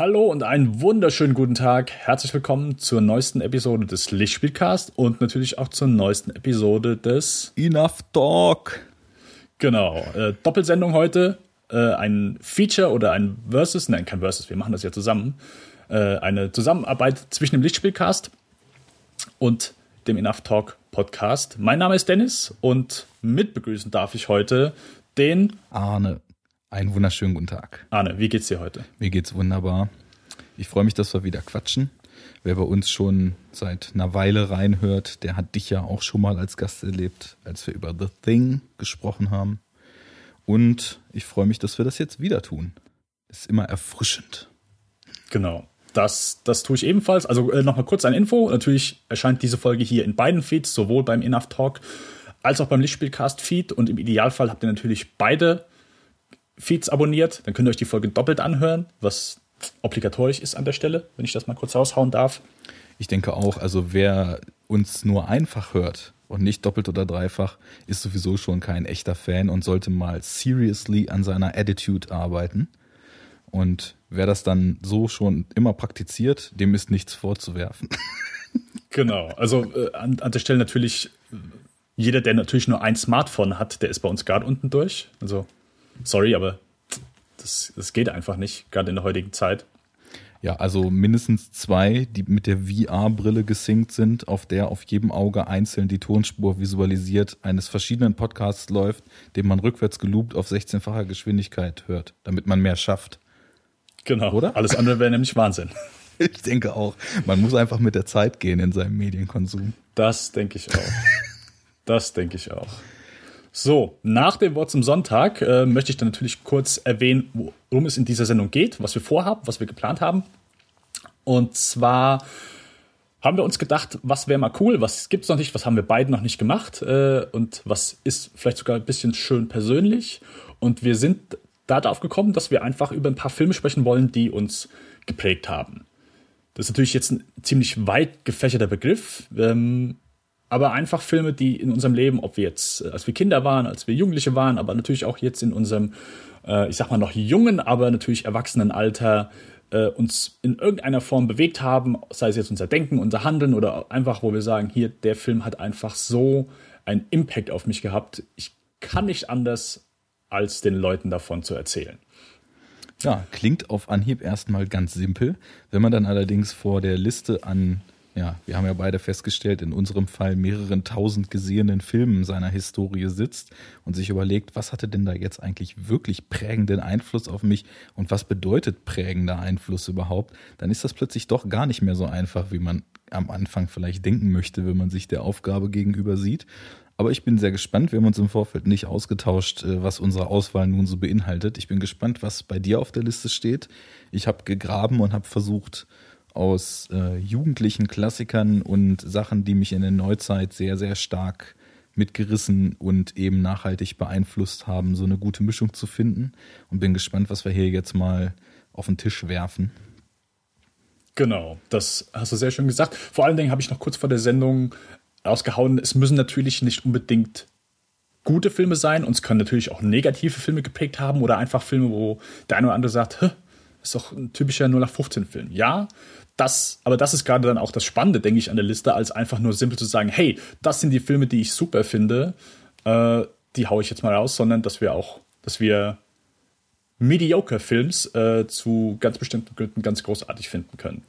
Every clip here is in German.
Hallo und einen wunderschönen guten Tag. Herzlich willkommen zur neuesten Episode des Lichtspielcast und natürlich auch zur neuesten Episode des Enough Talk. Genau, äh, Doppelsendung heute. Äh, ein Feature oder ein Versus, nein, kein Versus, wir machen das ja zusammen. Äh, eine Zusammenarbeit zwischen dem Lichtspielcast und dem Enough Talk Podcast. Mein Name ist Dennis und mitbegrüßen darf ich heute den Arne. Einen wunderschönen guten Tag. Arne, wie geht's dir heute? Mir geht's wunderbar. Ich freue mich, dass wir wieder quatschen. Wer bei uns schon seit einer Weile reinhört, der hat dich ja auch schon mal als Gast erlebt, als wir über The Thing gesprochen haben. Und ich freue mich, dass wir das jetzt wieder tun. Ist immer erfrischend. Genau. Das, das tue ich ebenfalls. Also äh, nochmal kurz eine Info. Natürlich erscheint diese Folge hier in beiden Feeds, sowohl beim Enough Talk als auch beim Lichtspielcast Feed. Und im Idealfall habt ihr natürlich beide Feeds abonniert. Dann könnt ihr euch die Folge doppelt anhören, was obligatorisch ist an der Stelle, wenn ich das mal kurz raushauen darf. Ich denke auch, also wer uns nur einfach hört und nicht doppelt oder dreifach, ist sowieso schon kein echter Fan und sollte mal seriously an seiner Attitude arbeiten. Und wer das dann so schon immer praktiziert, dem ist nichts vorzuwerfen. Genau, also äh, an, an der Stelle natürlich, jeder, der natürlich nur ein Smartphone hat, der ist bei uns gerade unten durch. Also, sorry, aber das, das geht einfach nicht, gerade in der heutigen Zeit. Ja, also mindestens zwei, die mit der VR-Brille gesynkt sind, auf der auf jedem Auge einzeln die Tonspur visualisiert eines verschiedenen Podcasts läuft, den man rückwärts geloopt auf 16-facher Geschwindigkeit hört, damit man mehr schafft. Genau. Oder? Alles andere wäre nämlich Wahnsinn. Ich denke auch. Man muss einfach mit der Zeit gehen in seinem Medienkonsum. Das denke ich auch. Das denke ich auch. So, nach dem Wort zum Sonntag äh, möchte ich dann natürlich kurz erwähnen, worum es in dieser Sendung geht, was wir vorhaben, was wir geplant haben. Und zwar haben wir uns gedacht, was wäre mal cool, was gibt's noch nicht, was haben wir beide noch nicht gemacht äh, und was ist vielleicht sogar ein bisschen schön persönlich. Und wir sind darauf gekommen, dass wir einfach über ein paar Filme sprechen wollen, die uns geprägt haben. Das ist natürlich jetzt ein ziemlich weit gefächerter Begriff, ähm, aber einfach Filme, die in unserem Leben, ob wir jetzt, als wir Kinder waren, als wir Jugendliche waren, aber natürlich auch jetzt in unserem, äh, ich sag mal noch jungen, aber natürlich erwachsenen Alter, äh, uns in irgendeiner Form bewegt haben, sei es jetzt unser Denken, unser Handeln oder einfach, wo wir sagen, hier, der Film hat einfach so einen Impact auf mich gehabt. Ich kann nicht anders, als den Leuten davon zu erzählen. Ja, klingt auf Anhieb erstmal ganz simpel. Wenn man dann allerdings vor der Liste an, ja, wir haben ja beide festgestellt, in unserem Fall mehreren tausend gesehenen Filmen seiner Historie sitzt und sich überlegt, was hatte denn da jetzt eigentlich wirklich prägenden Einfluss auf mich und was bedeutet prägender Einfluss überhaupt, dann ist das plötzlich doch gar nicht mehr so einfach, wie man am Anfang vielleicht denken möchte, wenn man sich der Aufgabe gegenüber sieht. Aber ich bin sehr gespannt. Wir haben uns im Vorfeld nicht ausgetauscht, äh, was unsere Auswahl nun so beinhaltet. Ich bin gespannt, was bei dir auf der Liste steht. Ich habe gegraben und habe versucht, aus äh, jugendlichen Klassikern und Sachen, die mich in der Neuzeit sehr, sehr stark mitgerissen und eben nachhaltig beeinflusst haben, so eine gute Mischung zu finden. Und bin gespannt, was wir hier jetzt mal auf den Tisch werfen. Genau, das hast du sehr schön gesagt. Vor allen Dingen habe ich noch kurz vor der Sendung rausgehauen, es müssen natürlich nicht unbedingt gute Filme sein. Uns können natürlich auch negative Filme geprägt haben oder einfach Filme, wo der eine oder andere sagt, ist doch ein typischer 0815-Film. Ja, das, aber das ist gerade dann auch das Spannende, denke ich, an der Liste, als einfach nur simpel zu sagen, hey, das sind die Filme, die ich super finde, äh, die haue ich jetzt mal raus, sondern dass wir auch, dass wir mediocre Films äh, zu ganz bestimmten Gründen ganz großartig finden können.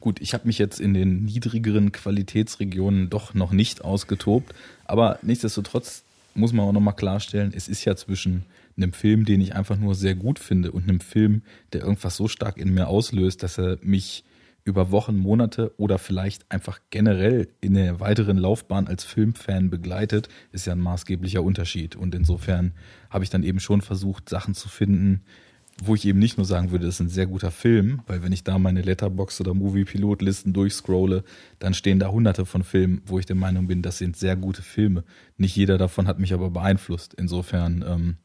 Gut, ich habe mich jetzt in den niedrigeren Qualitätsregionen doch noch nicht ausgetobt, aber nichtsdestotrotz muss man auch nochmal klarstellen, es ist ja zwischen einem Film, den ich einfach nur sehr gut finde und einem Film, der irgendwas so stark in mir auslöst, dass er mich über Wochen, Monate oder vielleicht einfach generell in der weiteren Laufbahn als Filmfan begleitet, ist ja ein maßgeblicher Unterschied. Und insofern habe ich dann eben schon versucht, Sachen zu finden, wo ich eben nicht nur sagen würde, das ist ein sehr guter Film, weil wenn ich da meine Letterbox oder Movie-Pilot-Listen durchscrolle, dann stehen da hunderte von Filmen, wo ich der Meinung bin, das sind sehr gute Filme. Nicht jeder davon hat mich aber beeinflusst. Insofern ähm,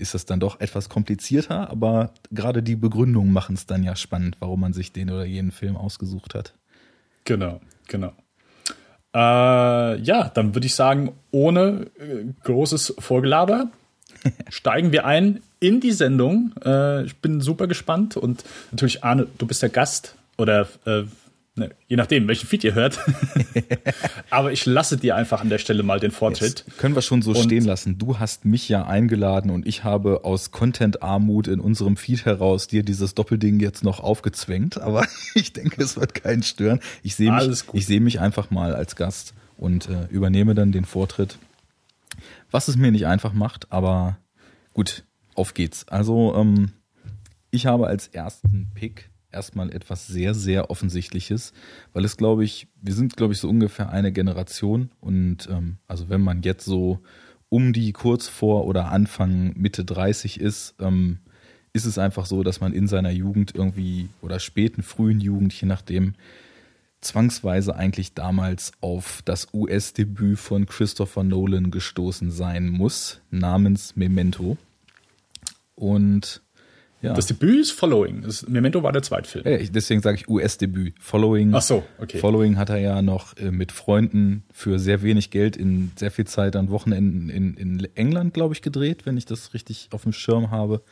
ist das dann doch etwas komplizierter, aber gerade die Begründungen machen es dann ja spannend, warum man sich den oder jenen Film ausgesucht hat. Genau, genau. Äh, ja, dann würde ich sagen, ohne äh, großes Vorgelaber steigen wir ein in die Sendung. Äh, ich bin super gespannt und natürlich, Arne, du bist der Gast oder äh, ne, je nachdem, welchen Feed ihr hört. Aber ich lasse dir einfach an der Stelle mal den Vortritt. Jetzt können wir schon so und stehen lassen. Du hast mich ja eingeladen und ich habe aus Content-Armut in unserem Feed heraus dir dieses Doppelding jetzt noch aufgezwängt. Aber ich denke, es wird keinen stören. Ich sehe mich, ich sehe mich einfach mal als Gast und äh, übernehme dann den Vortritt. Was es mir nicht einfach macht, aber gut, auf geht's. Also, ähm, ich habe als ersten Pick erstmal etwas sehr, sehr Offensichtliches, weil es, glaube ich, wir sind, glaube ich, so ungefähr eine Generation und ähm, also wenn man jetzt so um die kurz vor oder Anfang Mitte 30 ist, ähm, ist es einfach so, dass man in seiner Jugend irgendwie oder späten, frühen Jugend, je nachdem, zwangsweise eigentlich damals auf das US-Debüt von Christopher Nolan gestoßen sein muss, namens Memento. Und ja. Das Debüt ist Following. Das Memento war der Zweitfilm. Ja, deswegen sage ich US-Debüt. Following. Ach so, okay. Following hat er ja noch äh, mit Freunden für sehr wenig Geld in sehr viel Zeit an Wochenenden in, in England, glaube ich, gedreht, wenn ich das richtig auf dem Schirm habe.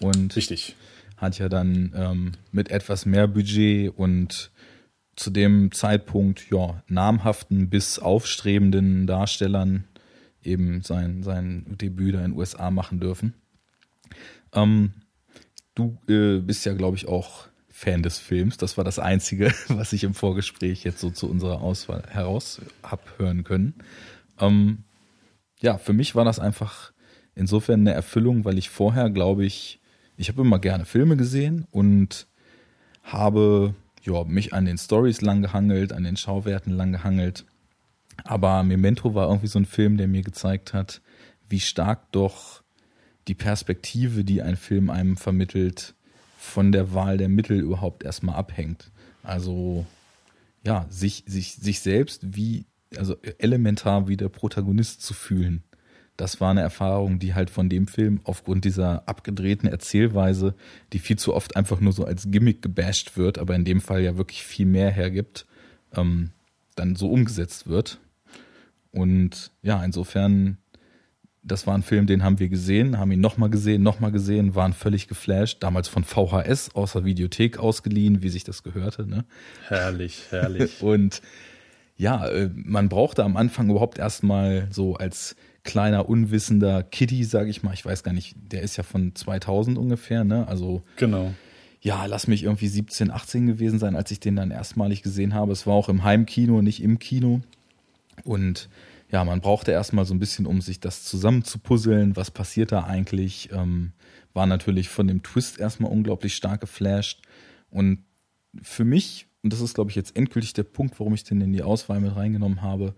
Und richtig. hat ja dann ähm, mit etwas mehr Budget und zu dem Zeitpunkt ja namhaften bis aufstrebenden Darstellern eben sein, sein Debüt da in den USA machen dürfen. Ähm, du äh, bist ja, glaube ich, auch Fan des Films. Das war das Einzige, was ich im Vorgespräch jetzt so zu unserer Auswahl heraus hab hören können. Ähm, ja, für mich war das einfach insofern eine Erfüllung, weil ich vorher, glaube ich, ich habe immer gerne Filme gesehen und habe ja, mich an den Stories lang gehangelt, an den Schauwerten lang gehangelt. Aber Memento war irgendwie so ein Film, der mir gezeigt hat, wie stark doch die Perspektive, die ein Film einem vermittelt, von der Wahl der Mittel überhaupt erstmal abhängt. Also ja, sich, sich, sich selbst wie, also elementar wie der Protagonist zu fühlen. Das war eine Erfahrung, die halt von dem Film aufgrund dieser abgedrehten Erzählweise, die viel zu oft einfach nur so als Gimmick gebasht wird, aber in dem Fall ja wirklich viel mehr hergibt, ähm, dann so umgesetzt wird. Und ja, insofern das war ein Film, den haben wir gesehen, haben ihn nochmal gesehen, nochmal gesehen, waren völlig geflasht. Damals von VHS aus der Videothek ausgeliehen, wie sich das gehörte. Ne? Herrlich, herrlich. Und ja, äh, man brauchte am Anfang überhaupt erstmal so als kleiner, unwissender Kitty, sage ich mal, ich weiß gar nicht, der ist ja von 2000 ungefähr, ne? Also genau. Ja, lass mich irgendwie 17, 18 gewesen sein, als ich den dann erstmalig gesehen habe. Es war auch im Heimkino, nicht im Kino. Und ja, man brauchte erstmal so ein bisschen, um sich das zusammenzupuzzeln, was passiert da eigentlich. Ähm, war natürlich von dem Twist erstmal unglaublich stark geflasht. Und für mich, und das ist, glaube ich, jetzt endgültig der Punkt, warum ich den in die Auswahl mit reingenommen habe,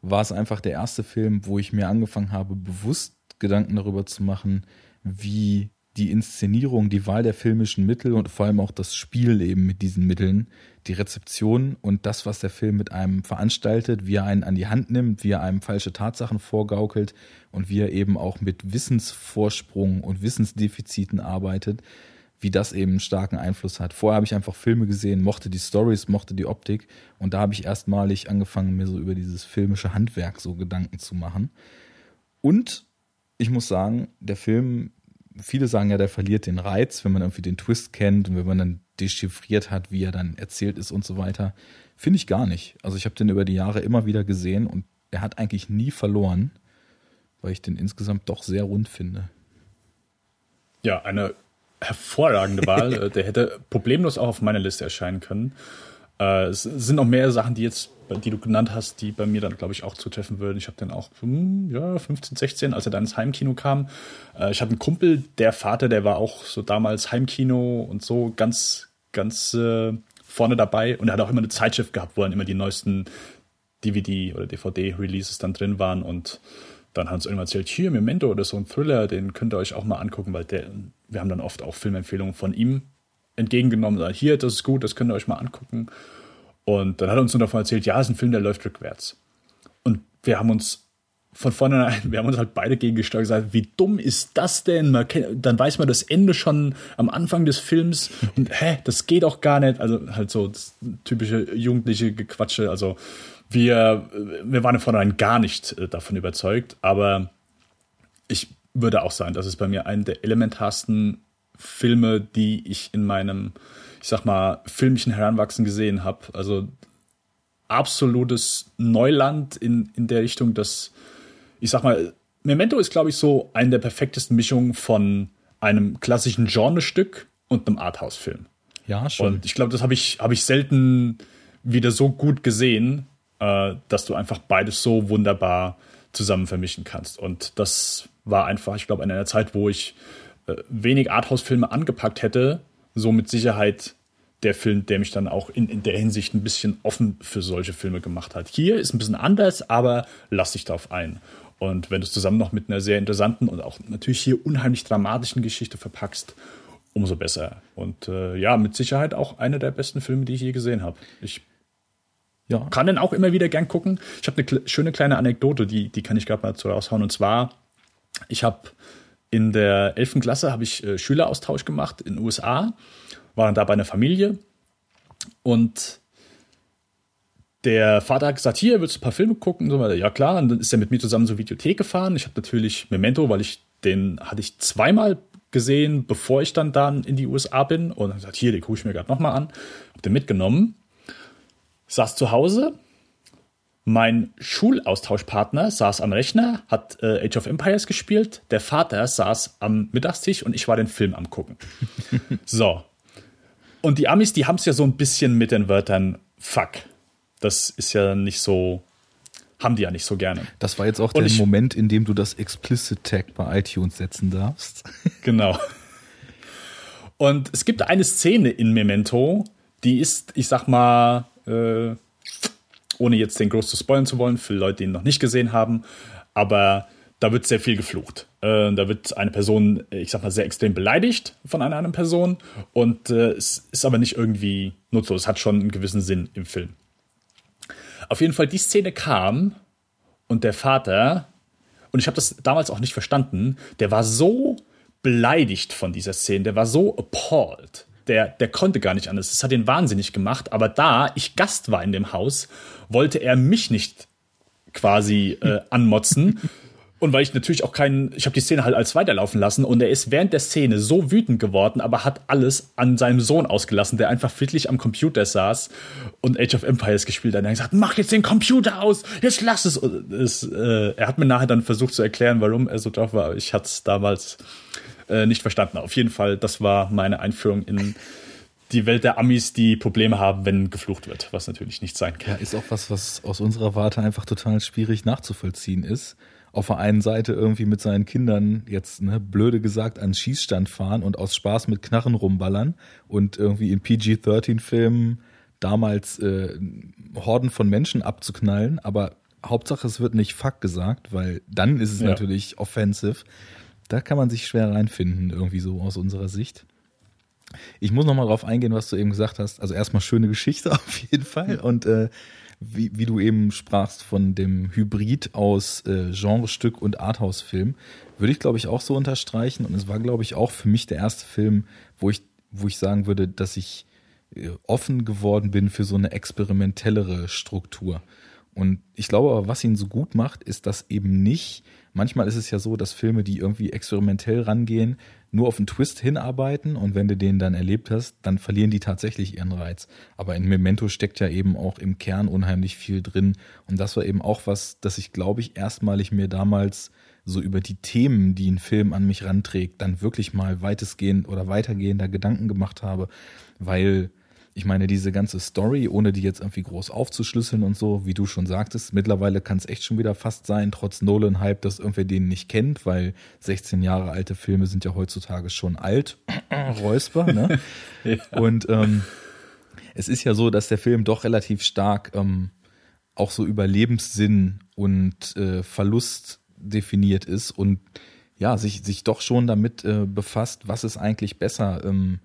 war es einfach der erste Film, wo ich mir angefangen habe, bewusst Gedanken darüber zu machen, wie die Inszenierung, die Wahl der filmischen Mittel und vor allem auch das Spiel eben mit diesen Mitteln, die Rezeption und das, was der Film mit einem veranstaltet, wie er einen an die Hand nimmt, wie er einem falsche Tatsachen vorgaukelt und wie er eben auch mit Wissensvorsprung und Wissensdefiziten arbeitet, wie das eben einen starken Einfluss hat. Vorher habe ich einfach Filme gesehen, mochte die Stories, mochte die Optik und da habe ich erstmalig angefangen, mir so über dieses filmische Handwerk so Gedanken zu machen. Und ich muss sagen, der Film viele sagen ja, der verliert den Reiz, wenn man irgendwie den Twist kennt und wenn man dann dechiffriert hat, wie er dann erzählt ist und so weiter. Finde ich gar nicht. Also ich habe den über die Jahre immer wieder gesehen und er hat eigentlich nie verloren, weil ich den insgesamt doch sehr rund finde. Ja, eine hervorragende Wahl. der hätte problemlos auch auf meiner Liste erscheinen können. Äh, es sind noch mehr Sachen, die jetzt, die du genannt hast, die bei mir dann, glaube ich, auch zutreffen würden. Ich habe den auch, hm, ja, 15, 16, als er dann ins Heimkino kam. Äh, ich hatte einen Kumpel, der Vater, der war auch so damals Heimkino und so ganz, ganz äh, vorne dabei. Und er hat auch immer eine Zeitschrift gehabt, wo dann immer die neuesten DVD- oder DVD-Releases dann drin waren. Und dann hat uns irgendwann erzählt, hier, Memento oder so ein Thriller, den könnt ihr euch auch mal angucken, weil der, wir haben dann oft auch Filmempfehlungen von ihm entgegengenommen, hier, das ist gut, das könnt ihr euch mal angucken. Und dann hat er uns nur davon erzählt, ja, es ist ein Film, der läuft rückwärts. Und wir haben uns von vornherein, wir haben uns halt beide gegengesteuert gesagt, wie dumm ist das denn? Kennt, dann weiß man das Ende schon am Anfang des Films und hä, das geht auch gar nicht. Also halt so das typische jugendliche Gequatsche. Also wir, wir waren von vornherein gar nicht äh, davon überzeugt, aber ich würde auch sagen, das ist bei mir einer der elementarsten Filme, die ich in meinem, ich sag mal, filmischen Heranwachsen gesehen habe. Also absolutes Neuland in, in der Richtung, dass, ich sag mal, Memento ist, glaube ich, so eine der perfektesten Mischungen von einem klassischen Genrestück und einem Arthouse-Film. Ja, schon. Und ich glaube, das habe ich, hab ich selten wieder so gut gesehen, äh, dass du einfach beides so wunderbar zusammen vermischen kannst. Und das war einfach, ich glaube, in einer Zeit, wo ich äh, wenig Arthouse-Filme angepackt hätte, so mit Sicherheit der Film, der mich dann auch in, in der Hinsicht ein bisschen offen für solche Filme gemacht hat. Hier ist ein bisschen anders, aber lass dich darauf ein. Und wenn du es zusammen noch mit einer sehr interessanten und auch natürlich hier unheimlich dramatischen Geschichte verpackst, umso besser. Und äh, ja, mit Sicherheit auch einer der besten Filme, die ich je gesehen habe. Ich ja. kann den auch immer wieder gern gucken. Ich habe eine schöne kleine Anekdote, die, die kann ich gerade mal so raushauen. Und zwar, ich habe in der 11. Klasse habe ich äh, Schüleraustausch gemacht in den USA, war dann da bei einer Familie und der Vater hat gesagt, hier, willst du ein paar Filme gucken? so weiter. Ja, klar. Und dann ist er mit mir zusammen zur Videothek gefahren. Ich habe natürlich Memento, weil ich den hatte ich zweimal gesehen, bevor ich dann dann in die USA bin. Und dann gesagt, hier, den gucke ich mir gerade nochmal an. Hab den mitgenommen. Saß zu Hause. Mein Schulaustauschpartner saß am Rechner, hat äh, Age of Empires gespielt. Der Vater saß am Mittagstisch und ich war den Film am gucken. so. Und die Amis, die haben es ja so ein bisschen mit den Wörtern Fuck das ist ja nicht so, haben die ja nicht so gerne. Das war jetzt auch Und der ich, Moment, in dem du das Explicit Tag bei iTunes setzen darfst. Genau. Und es gibt eine Szene in Memento, die ist, ich sag mal, äh, ohne jetzt den groß zu spoilern zu wollen, für Leute, die ihn noch nicht gesehen haben, aber da wird sehr viel geflucht. Äh, da wird eine Person, ich sag mal, sehr extrem beleidigt von einer anderen Person und äh, es ist aber nicht irgendwie nutzlos. Es hat schon einen gewissen Sinn im Film. Auf jeden Fall, die Szene kam und der Vater, und ich habe das damals auch nicht verstanden, der war so beleidigt von dieser Szene, der war so appalled. Der, der konnte gar nicht anders. Das hat ihn wahnsinnig gemacht. Aber da ich Gast war in dem Haus, wollte er mich nicht quasi äh, anmotzen, und weil ich natürlich auch keinen, ich habe die Szene halt als weiterlaufen lassen und er ist während der Szene so wütend geworden, aber hat alles an seinem Sohn ausgelassen, der einfach friedlich am Computer saß und Age of Empires gespielt hat. Er hat gesagt, mach jetzt den Computer aus, jetzt lass es. es äh, er hat mir nachher dann versucht zu erklären, warum er so drauf war. Ich hatte es damals äh, nicht verstanden. Auf jeden Fall, das war meine Einführung in die Welt der Amis, die Probleme haben, wenn geflucht wird, was natürlich nicht sein kann. Ja, ist auch was, was aus unserer Warte einfach total schwierig nachzuvollziehen ist auf der einen Seite irgendwie mit seinen Kindern jetzt, ne, blöde gesagt, an Schießstand fahren und aus Spaß mit Knarren rumballern und irgendwie in PG-13-Filmen damals äh, Horden von Menschen abzuknallen, aber Hauptsache es wird nicht fuck gesagt, weil dann ist es ja. natürlich offensive. Da kann man sich schwer reinfinden, irgendwie so aus unserer Sicht. Ich muss nochmal drauf eingehen, was du eben gesagt hast. Also erstmal schöne Geschichte auf jeden Fall. Und äh, wie, wie du eben sprachst von dem Hybrid aus äh, Genrestück und Arthouse-Film, würde ich glaube ich auch so unterstreichen. Und es war glaube ich auch für mich der erste Film, wo ich, wo ich sagen würde, dass ich äh, offen geworden bin für so eine experimentellere Struktur. Und ich glaube aber, was ihn so gut macht, ist, dass eben nicht, manchmal ist es ja so, dass Filme, die irgendwie experimentell rangehen, nur auf einen Twist hinarbeiten und wenn du den dann erlebt hast, dann verlieren die tatsächlich ihren Reiz. Aber in Memento steckt ja eben auch im Kern unheimlich viel drin. Und das war eben auch was, das ich, glaube ich, erstmalig mir damals so über die Themen, die ein Film an mich ranträgt, dann wirklich mal weitestgehend oder weitergehender Gedanken gemacht habe, weil ich meine, diese ganze Story, ohne die jetzt irgendwie groß aufzuschlüsseln und so, wie du schon sagtest, mittlerweile kann es echt schon wieder fast sein, trotz Nolan-Hype, dass irgendwer den nicht kennt, weil 16 Jahre alte Filme sind ja heutzutage schon alt. Räusper, ne? ja. Und ähm, es ist ja so, dass der Film doch relativ stark ähm, auch so über Lebenssinn und äh, Verlust definiert ist und ja, sich, sich doch schon damit äh, befasst, was ist eigentlich besser, ähm,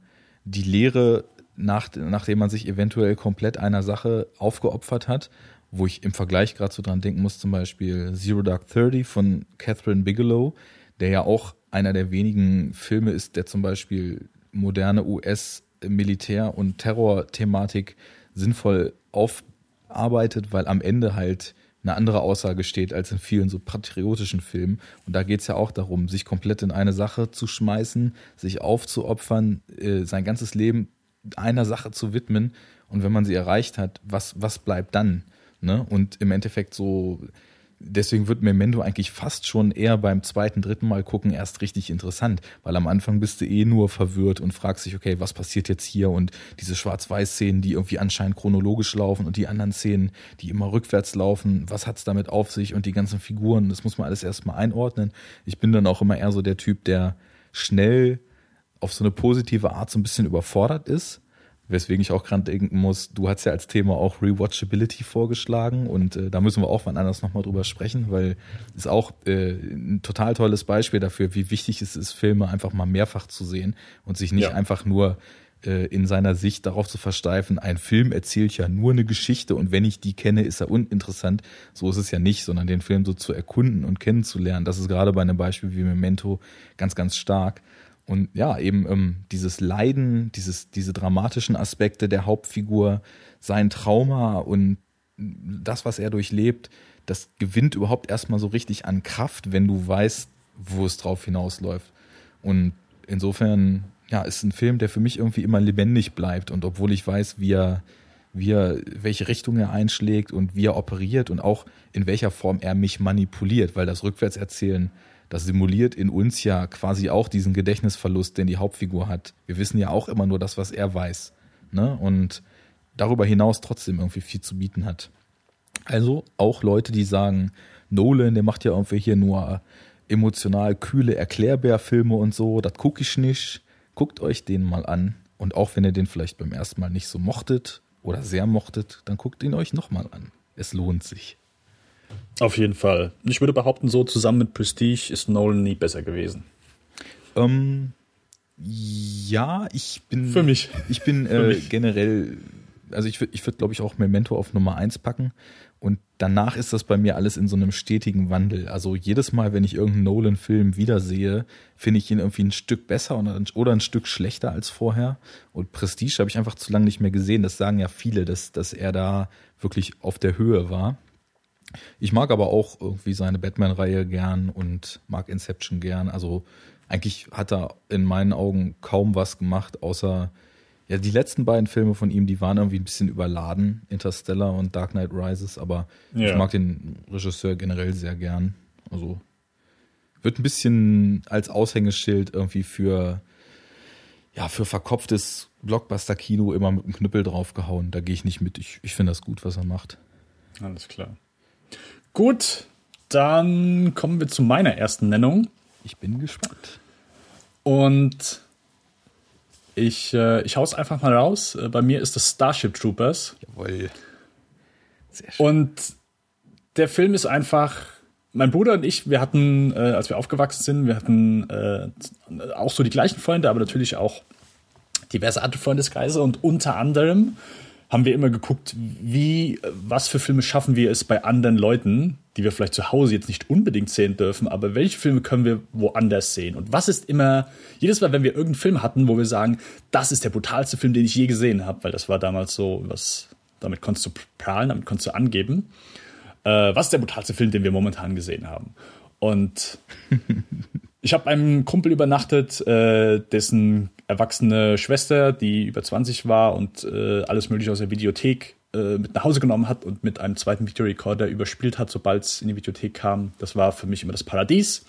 die Lehre nach, nachdem man sich eventuell komplett einer Sache aufgeopfert hat, wo ich im Vergleich gerade so dran denken muss, zum Beispiel Zero Dark Thirty von Catherine Bigelow, der ja auch einer der wenigen Filme ist, der zum Beispiel moderne US-Militär- und Terror-Thematik sinnvoll aufarbeitet, weil am Ende halt eine andere Aussage steht als in vielen so patriotischen Filmen. Und da geht es ja auch darum, sich komplett in eine Sache zu schmeißen, sich aufzuopfern, äh, sein ganzes Leben einer Sache zu widmen. Und wenn man sie erreicht hat, was, was bleibt dann? Ne? Und im Endeffekt so deswegen wird Memento eigentlich fast schon eher beim zweiten, dritten Mal gucken erst richtig interessant, weil am Anfang bist du eh nur verwirrt und fragst dich, okay, was passiert jetzt hier und diese Schwarz-Weiß-Szenen, die irgendwie anscheinend chronologisch laufen und die anderen Szenen, die immer rückwärts laufen, was hat's damit auf sich und die ganzen Figuren, das muss man alles erstmal einordnen. Ich bin dann auch immer eher so der Typ, der schnell auf so eine positive Art so ein bisschen überfordert ist Weswegen ich auch gerade denken muss, du hast ja als Thema auch Rewatchability vorgeschlagen und äh, da müssen wir auch wann anders nochmal drüber sprechen, weil ist auch äh, ein total tolles Beispiel dafür, wie wichtig es ist, Filme einfach mal mehrfach zu sehen und sich nicht ja. einfach nur äh, in seiner Sicht darauf zu versteifen, ein Film erzählt ja nur eine Geschichte und wenn ich die kenne, ist er uninteressant. So ist es ja nicht, sondern den Film so zu erkunden und kennenzulernen. Das ist gerade bei einem Beispiel wie Memento ganz, ganz stark. Und ja, eben ähm, dieses Leiden, dieses, diese dramatischen Aspekte der Hauptfigur, sein Trauma und das, was er durchlebt, das gewinnt überhaupt erstmal so richtig an Kraft, wenn du weißt, wo es drauf hinausläuft. Und insofern, ja, ist ein Film, der für mich irgendwie immer lebendig bleibt. Und obwohl ich weiß, wie er, wie er, welche Richtung er einschlägt und wie er operiert und auch in welcher Form er mich manipuliert, weil das Rückwärtserzählen das simuliert in uns ja quasi auch diesen Gedächtnisverlust, den die Hauptfigur hat. Wir wissen ja auch immer nur das, was er weiß. Ne? Und darüber hinaus trotzdem irgendwie viel zu bieten hat. Also auch Leute, die sagen, Nolan, der macht ja irgendwie hier nur emotional kühle Erklärbärfilme und so, das gucke ich nicht. Guckt euch den mal an. Und auch wenn ihr den vielleicht beim ersten Mal nicht so mochtet oder sehr mochtet, dann guckt ihn euch nochmal an. Es lohnt sich. Auf jeden Fall. Ich würde behaupten, so zusammen mit Prestige ist Nolan nie besser gewesen. Ähm, ja, ich bin. Für mich. Ich bin äh, mich. generell, also ich würde, ich würde, glaube ich, auch Memento auf Nummer 1 packen. Und danach ist das bei mir alles in so einem stetigen Wandel. Also jedes Mal, wenn ich irgendeinen Nolan-Film wiedersehe, finde ich ihn irgendwie ein Stück besser oder ein Stück schlechter als vorher. Und Prestige habe ich einfach zu lange nicht mehr gesehen. Das sagen ja viele, dass, dass er da wirklich auf der Höhe war. Ich mag aber auch irgendwie seine Batman-Reihe gern und mag Inception gern. Also eigentlich hat er in meinen Augen kaum was gemacht, außer ja, die letzten beiden Filme von ihm, die waren irgendwie ein bisschen überladen, Interstellar und Dark Knight Rises, aber ja. ich mag den Regisseur generell sehr gern. Also wird ein bisschen als Aushängeschild irgendwie für ja, für verkopftes Blockbuster-Kino immer mit dem Knüppel draufgehauen. Da gehe ich nicht mit. Ich, ich finde das gut, was er macht. Alles klar. Gut, dann kommen wir zu meiner ersten Nennung. Ich bin gespannt. Und ich, äh, ich hau's einfach mal raus. Äh, bei mir ist das Starship Troopers. Jawohl. Sehr schön. Und der Film ist einfach. Mein Bruder und ich, wir hatten, äh, als wir aufgewachsen sind, wir hatten äh, auch so die gleichen Freunde, aber natürlich auch diverse andere Freundeskreise und unter anderem haben wir immer geguckt, wie, was für Filme schaffen wir es bei anderen Leuten, die wir vielleicht zu Hause jetzt nicht unbedingt sehen dürfen, aber welche Filme können wir woanders sehen? Und was ist immer, jedes Mal, wenn wir irgendeinen Film hatten, wo wir sagen, das ist der brutalste Film, den ich je gesehen habe, weil das war damals so, was, damit konntest du prahlen, damit konntest du angeben, äh, was ist der brutalste Film, den wir momentan gesehen haben? Und ich habe einem Kumpel übernachtet, äh, dessen erwachsene Schwester, die über 20 war und äh, alles Mögliche aus der Videothek äh, mit nach Hause genommen hat und mit einem zweiten Videorekorder überspielt hat, sobald es in die Videothek kam. Das war für mich immer das Paradies.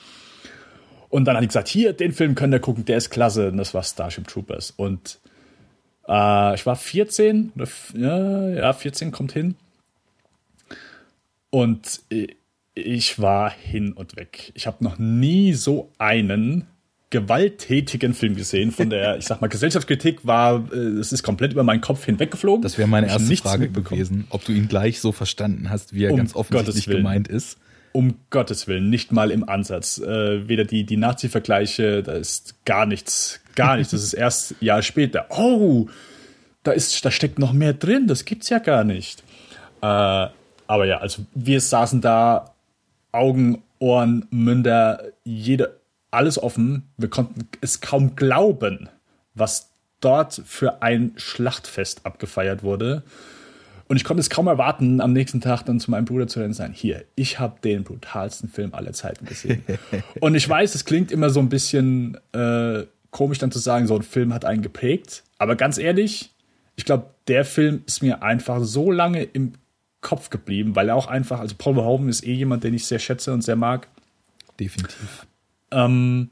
Und dann hat die gesagt, hier, den Film könnt ihr gucken, der ist klasse. Und das war Starship Troopers. Und äh, ich war 14, oder, ja, ja, 14 kommt hin. Und ich war hin und weg. Ich habe noch nie so einen gewalttätigen Film gesehen. Von der, ich sag mal, Gesellschaftskritik war, äh, es ist komplett über meinen Kopf hinweggeflogen. Das wäre meine erste Frage gewesen, ob du ihn gleich so verstanden hast, wie er um ganz offensichtlich gemeint ist. Um Gottes Willen, nicht mal im Ansatz. Äh, weder die, die Nazi-Vergleiche, da ist gar nichts, gar nichts. Das ist erst Jahr später. Oh, da ist, da steckt noch mehr drin, das gibt's ja gar nicht. Äh, aber ja, also wir saßen da, Augen, Ohren, Münder, jeder, alles offen. Wir konnten es kaum glauben, was dort für ein Schlachtfest abgefeiert wurde. Und ich konnte es kaum erwarten, am nächsten Tag dann zu meinem Bruder zu rennen und sagen, hier, ich habe den brutalsten Film aller Zeiten gesehen. und ich weiß, es klingt immer so ein bisschen äh, komisch dann zu sagen, so ein Film hat einen geprägt. Aber ganz ehrlich, ich glaube, der Film ist mir einfach so lange im Kopf geblieben, weil er auch einfach, also Paul Verhoeven ist eh jemand, den ich sehr schätze und sehr mag. Definitiv. Ähm,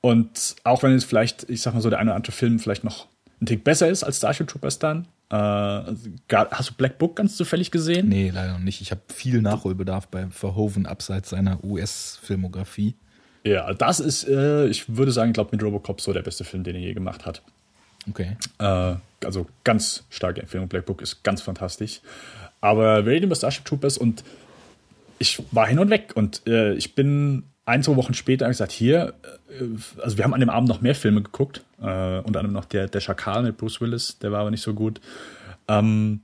und auch wenn es vielleicht, ich sag mal so, der eine oder andere Film vielleicht noch ein Tick besser ist als Starship Troopers dann. Äh, hast du Black Book ganz zufällig gesehen? Nee, leider noch nicht. Ich habe viel Nachholbedarf bei Verhoeven abseits seiner US-Filmografie. Ja, das ist, äh, ich würde sagen, ich glaube, mit Robocop so der beste Film, den er je gemacht hat. Okay. Äh, also ganz starke Empfehlung. Black Book ist ganz fantastisch. Aber wir reden über Starship Troopers und ich war hin und weg und äh, ich bin ein, zwei Wochen später gesagt, hier, äh, also wir haben an dem Abend noch mehr Filme geguckt, äh, unter anderem noch der, der Schakal mit Bruce Willis, der war aber nicht so gut. Ähm,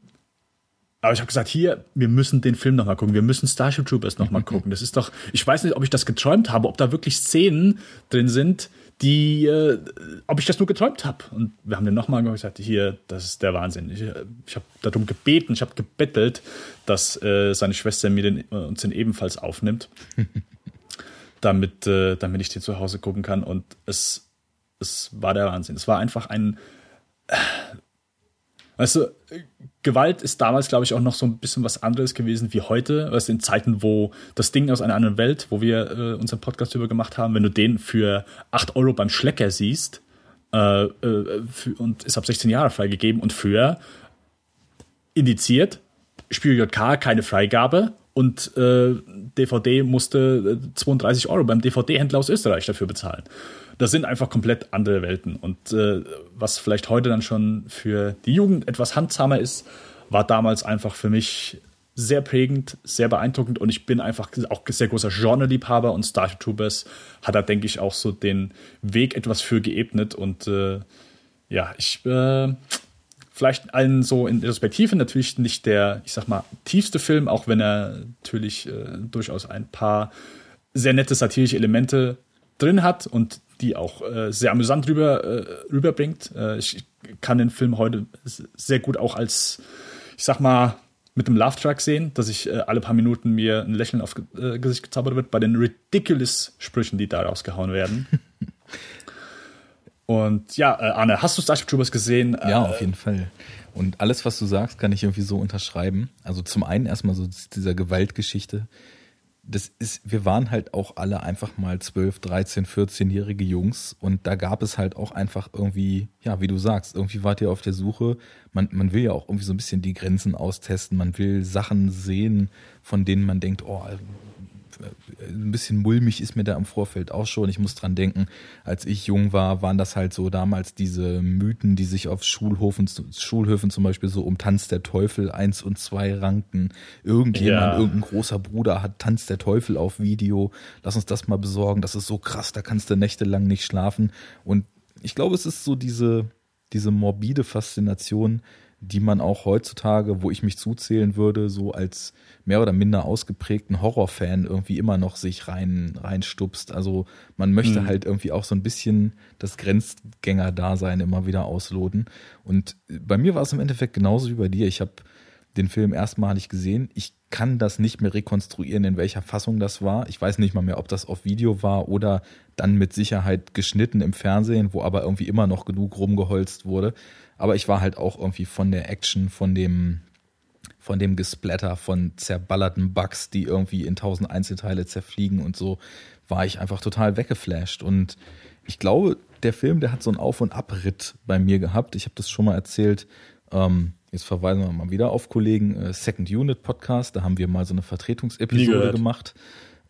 aber ich habe gesagt, hier, wir müssen den Film nochmal gucken, wir müssen Starship Troopers nochmal gucken. Das ist doch, ich weiß nicht, ob ich das geträumt habe, ob da wirklich Szenen drin sind, die, äh, ob ich das nur geträumt habe. Und wir haben den nochmal gesagt, hier, das ist der Wahnsinn. Ich, ich habe darum gebeten, ich habe gebettelt, dass äh, seine Schwester mir den, äh, uns den ebenfalls aufnimmt. damit, äh, damit ich den zu Hause gucken kann. Und es, es war der Wahnsinn. Es war einfach ein. Äh, weißt du, Gewalt ist damals, glaube ich, auch noch so ein bisschen was anderes gewesen wie heute. Weißt du, in Zeiten, wo das Ding aus einer anderen Welt, wo wir äh, unseren Podcast über gemacht haben, wenn du den für 8 Euro beim Schlecker siehst äh, äh, für, und ist ab 16 Jahre freigegeben und für indiziert, Spiel JK keine Freigabe und äh, DVD musste 32 äh, Euro beim DVD-Händler aus Österreich dafür bezahlen. Das sind einfach komplett andere Welten. Und äh, was vielleicht heute dann schon für die Jugend etwas handsamer ist, war damals einfach für mich sehr prägend, sehr beeindruckend und ich bin einfach auch sehr großer Genreliebhaber und Starship Troopers hat da, denke ich, auch so den Weg etwas für geebnet und äh, ja, ich äh, vielleicht allen so in Retrospektive natürlich nicht der, ich sag mal, tiefste Film, auch wenn er natürlich äh, durchaus ein paar sehr nette satirische Elemente drin hat und die auch äh, sehr amüsant rüber, äh, rüberbringt. Äh, ich kann den Film heute sehr gut auch als, ich sag mal, mit dem Love Track sehen, dass ich äh, alle paar Minuten mir ein Lächeln aufs äh, Gesicht gezaubert wird bei den ridiculous Sprüchen, die da rausgehauen werden. Und ja, äh, Arne, hast du Starship Troopers gesehen? Ja, auf jeden Fall. Und alles, was du sagst, kann ich irgendwie so unterschreiben. Also zum einen erstmal so dieser Gewaltgeschichte. Das ist, wir waren halt auch alle einfach mal 12, 13, 14-jährige Jungs und da gab es halt auch einfach irgendwie, ja, wie du sagst, irgendwie wart ihr auf der Suche. Man, man will ja auch irgendwie so ein bisschen die Grenzen austesten. Man will Sachen sehen, von denen man denkt, oh, ein bisschen mulmig ist mir da im Vorfeld auch schon. Ich muss dran denken, als ich jung war, waren das halt so damals diese Mythen, die sich auf Schulhofen, Schulhöfen zum Beispiel so um Tanz der Teufel eins und zwei ranken. Irgendjemand, ja. irgendein großer Bruder hat Tanz der Teufel auf Video. Lass uns das mal besorgen. Das ist so krass, da kannst du nächtelang nicht schlafen. Und ich glaube, es ist so diese, diese morbide Faszination, die man auch heutzutage, wo ich mich zuzählen würde, so als mehr oder minder ausgeprägten Horrorfan irgendwie immer noch sich rein reinstupst. Also man möchte mhm. halt irgendwie auch so ein bisschen das Grenzgänger-Dasein immer wieder ausloten. Und bei mir war es im Endeffekt genauso wie bei dir. Ich habe den Film erstmalig gesehen. Ich kann das nicht mehr rekonstruieren, in welcher Fassung das war. Ich weiß nicht mal mehr, ob das auf Video war oder dann mit Sicherheit geschnitten im Fernsehen, wo aber irgendwie immer noch genug rumgeholzt wurde. Aber ich war halt auch irgendwie von der Action, von dem, von dem Gesplatter, von zerballerten Bugs, die irgendwie in tausend Einzelteile zerfliegen und so, war ich einfach total weggeflasht. Und ich glaube, der Film, der hat so einen Auf- und Abritt bei mir gehabt. Ich habe das schon mal erzählt. Ähm, jetzt verweisen wir mal wieder auf Kollegen äh, Second Unit Podcast. Da haben wir mal so eine Vertretungsepisode gemacht.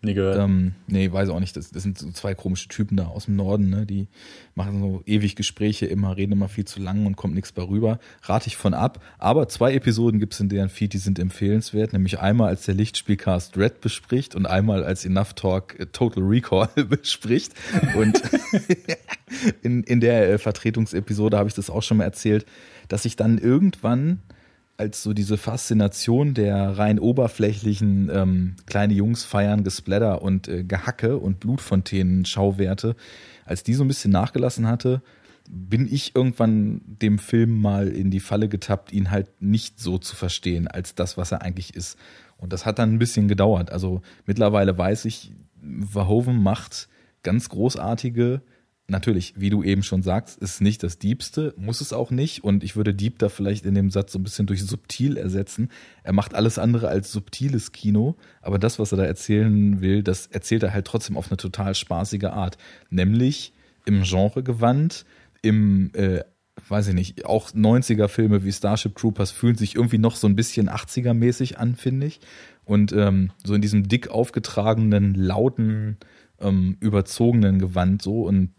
Nie gehört. Ähm, nee, weiß auch nicht. Das, das sind so zwei komische Typen da aus dem Norden, ne? Die machen so ewig Gespräche immer, reden immer viel zu lang und kommt nichts bei rüber. Rate ich von ab. Aber zwei Episoden gibt's in deren Feed, die sind empfehlenswert. Nämlich einmal, als der Lichtspielcast Red bespricht und einmal, als Enough Talk äh, Total Recall bespricht. Und in, in der äh, Vertretungsepisode habe ich das auch schon mal erzählt, dass ich dann irgendwann als so diese Faszination der rein oberflächlichen ähm, kleine Jungs feiern, Gesplatter und äh, Gehacke und Blutfontänen Schauwerte, als die so ein bisschen nachgelassen hatte, bin ich irgendwann dem Film mal in die Falle getappt, ihn halt nicht so zu verstehen als das, was er eigentlich ist. Und das hat dann ein bisschen gedauert. Also mittlerweile weiß ich, Verhoeven macht ganz großartige, natürlich, wie du eben schon sagst, ist nicht das Diebste, muss es auch nicht. Und ich würde Dieb da vielleicht in dem Satz so ein bisschen durch subtil ersetzen. Er macht alles andere als subtiles Kino, aber das, was er da erzählen will, das erzählt er halt trotzdem auf eine total spaßige Art. Nämlich im Genre gewandt, im, äh, weiß ich nicht, auch 90er-Filme wie Starship Troopers fühlen sich irgendwie noch so ein bisschen 80er-mäßig an, finde ich. Und ähm, so in diesem dick aufgetragenen, lauten, ähm, überzogenen Gewand so. Und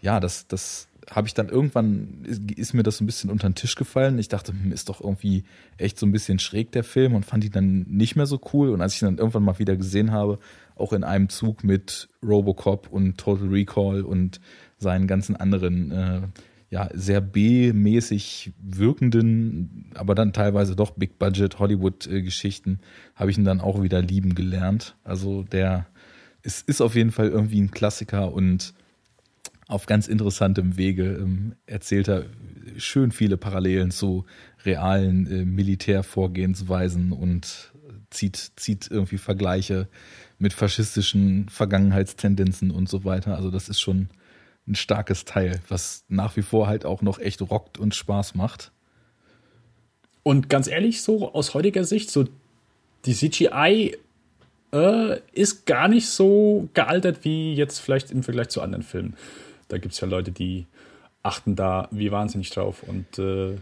ja, das, das habe ich dann irgendwann, ist mir das so ein bisschen unter den Tisch gefallen. Ich dachte, hm, ist doch irgendwie echt so ein bisschen schräg der Film und fand ihn dann nicht mehr so cool. Und als ich ihn dann irgendwann mal wieder gesehen habe, auch in einem Zug mit Robocop und Total Recall und seinen ganzen anderen, äh, ja, sehr B-mäßig wirkenden, aber dann teilweise doch Big Budget Hollywood-Geschichten, habe ich ihn dann auch wieder lieben gelernt. Also der ist, ist auf jeden Fall irgendwie ein Klassiker und auf ganz interessantem Wege ähm, erzählt er schön viele Parallelen zu realen äh, Militärvorgehensweisen und zieht, zieht irgendwie Vergleiche mit faschistischen Vergangenheitstendenzen und so weiter. Also das ist schon ein starkes Teil, was nach wie vor halt auch noch echt rockt und Spaß macht. Und ganz ehrlich, so aus heutiger Sicht, so die CGI äh, ist gar nicht so gealtert wie jetzt vielleicht im Vergleich zu anderen Filmen. Da gibt es ja Leute, die achten da wie wahnsinnig drauf und äh,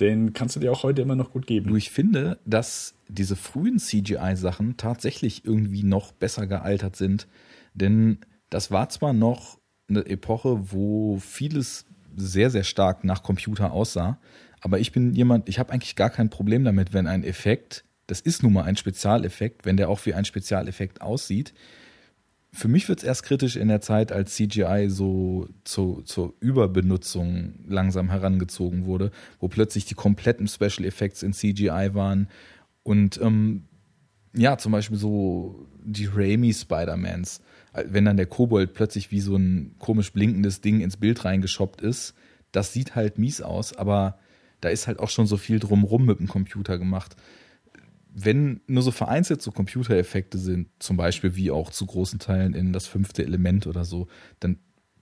den kannst du dir auch heute immer noch gut geben. Du, ich finde, dass diese frühen CGI-Sachen tatsächlich irgendwie noch besser gealtert sind, denn das war zwar noch eine Epoche, wo vieles sehr, sehr stark nach Computer aussah. Aber ich bin jemand, ich habe eigentlich gar kein Problem damit, wenn ein Effekt, das ist nun mal ein Spezialeffekt, wenn der auch wie ein Spezialeffekt aussieht. Für mich wird es erst kritisch in der Zeit, als CGI so zu, zur Überbenutzung langsam herangezogen wurde, wo plötzlich die kompletten Special Effects in CGI waren. Und ähm, ja, zum Beispiel so die Raimi Spider-Mans wenn dann der Kobold plötzlich wie so ein komisch blinkendes Ding ins Bild reingeschoppt ist, das sieht halt mies aus, aber da ist halt auch schon so viel drumrum mit dem Computer gemacht. Wenn nur so vereinzelt so Computereffekte sind, zum Beispiel wie auch zu großen Teilen in das fünfte Element oder so, dann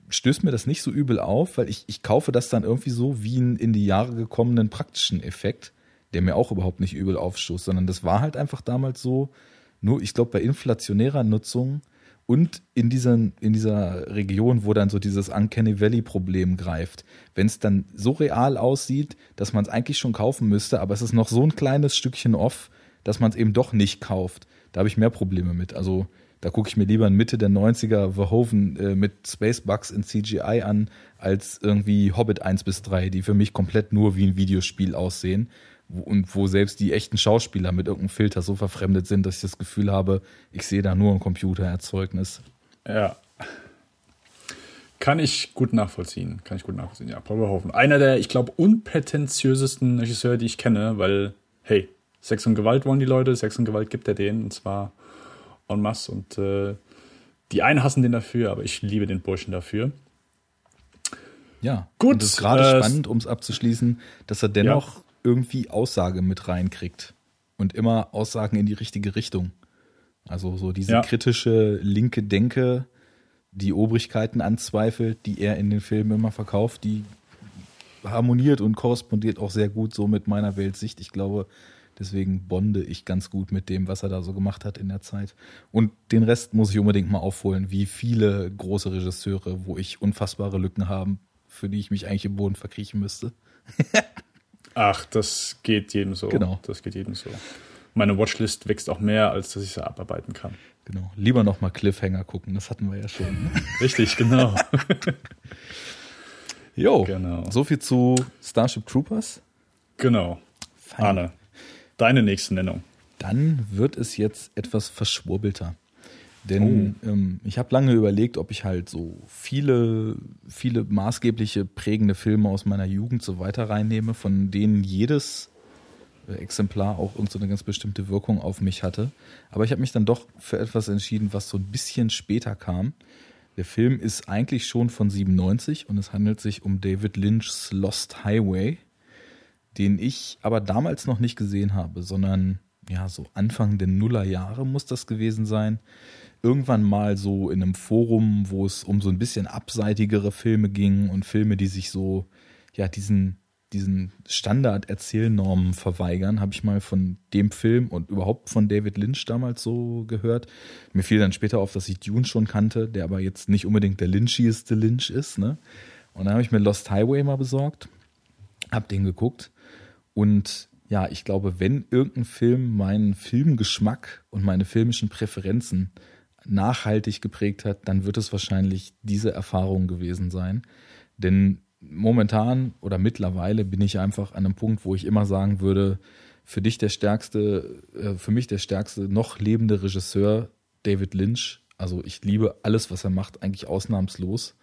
stößt mir das nicht so übel auf, weil ich, ich kaufe das dann irgendwie so wie einen in die Jahre gekommenen praktischen Effekt, der mir auch überhaupt nicht übel aufstoßt, sondern das war halt einfach damals so, nur ich glaube bei inflationärer Nutzung und in, diesen, in dieser Region, wo dann so dieses Uncanny Valley-Problem greift. Wenn es dann so real aussieht, dass man es eigentlich schon kaufen müsste, aber es ist noch so ein kleines Stückchen off, dass man es eben doch nicht kauft. Da habe ich mehr Probleme mit. Also da gucke ich mir lieber in Mitte der 90er Verhoeven äh, mit Spacebugs in CGI an, als irgendwie Hobbit 1 bis 3, die für mich komplett nur wie ein Videospiel aussehen und wo selbst die echten Schauspieler mit irgendeinem Filter so verfremdet sind, dass ich das Gefühl habe, ich sehe da nur ein Computererzeugnis. Ja. Kann ich gut nachvollziehen. Kann ich gut nachvollziehen, ja. Paul Verhoeven. Einer der, ich glaube, unprätentiösesten Regisseure, die ich kenne, weil, hey, Sex und Gewalt wollen die Leute, Sex und Gewalt gibt er denen, und zwar en masse. Und äh, die einen hassen den dafür, aber ich liebe den Burschen dafür. Ja, gut. Und es ist gerade äh, spannend, um es abzuschließen, dass er dennoch ja irgendwie Aussage mit reinkriegt. Und immer Aussagen in die richtige Richtung. Also so diese ja. kritische linke Denke, die Obrigkeiten anzweifelt, die er in den Filmen immer verkauft, die harmoniert und korrespondiert auch sehr gut so mit meiner Weltsicht. Ich glaube, deswegen bonde ich ganz gut mit dem, was er da so gemacht hat in der Zeit. Und den Rest muss ich unbedingt mal aufholen, wie viele große Regisseure, wo ich unfassbare Lücken habe, für die ich mich eigentlich im Boden verkriechen müsste. Ach, das geht jedem so. Genau. Das geht jedem so. Meine Watchlist wächst auch mehr, als dass ich sie abarbeiten kann. Genau. Lieber nochmal Cliffhanger gucken, das hatten wir ja schon. Ne? Richtig, genau. jo, genau. so viel zu Starship Troopers. Genau. Fein. Arne, deine nächste Nennung. Dann wird es jetzt etwas verschwurbelter. Denn oh. ähm, ich habe lange überlegt, ob ich halt so viele, viele maßgebliche prägende Filme aus meiner Jugend so weiter reinnehme, von denen jedes Exemplar auch irgendeine so ganz bestimmte Wirkung auf mich hatte. Aber ich habe mich dann doch für etwas entschieden, was so ein bisschen später kam. Der Film ist eigentlich schon von 97 und es handelt sich um David Lynch's Lost Highway, den ich aber damals noch nicht gesehen habe, sondern ja, so Anfang der Nullerjahre muss das gewesen sein. Irgendwann mal so in einem Forum, wo es um so ein bisschen abseitigere Filme ging und Filme, die sich so, ja, diesen diesen Standard-Erzählnormen verweigern, habe ich mal von dem Film und überhaupt von David Lynch damals so gehört. Mir fiel dann später auf, dass ich Dune schon kannte, der aber jetzt nicht unbedingt der Lynchieste Lynch ist. Ne? Und dann habe ich mir Lost Highway mal besorgt, habe den geguckt und ja, ich glaube, wenn irgendein Film meinen Filmgeschmack und meine filmischen Präferenzen nachhaltig geprägt hat, dann wird es wahrscheinlich diese Erfahrung gewesen sein. Denn momentan oder mittlerweile bin ich einfach an einem Punkt, wo ich immer sagen würde, für dich der stärkste, äh, für mich der stärkste noch lebende Regisseur David Lynch. Also ich liebe alles, was er macht, eigentlich ausnahmslos.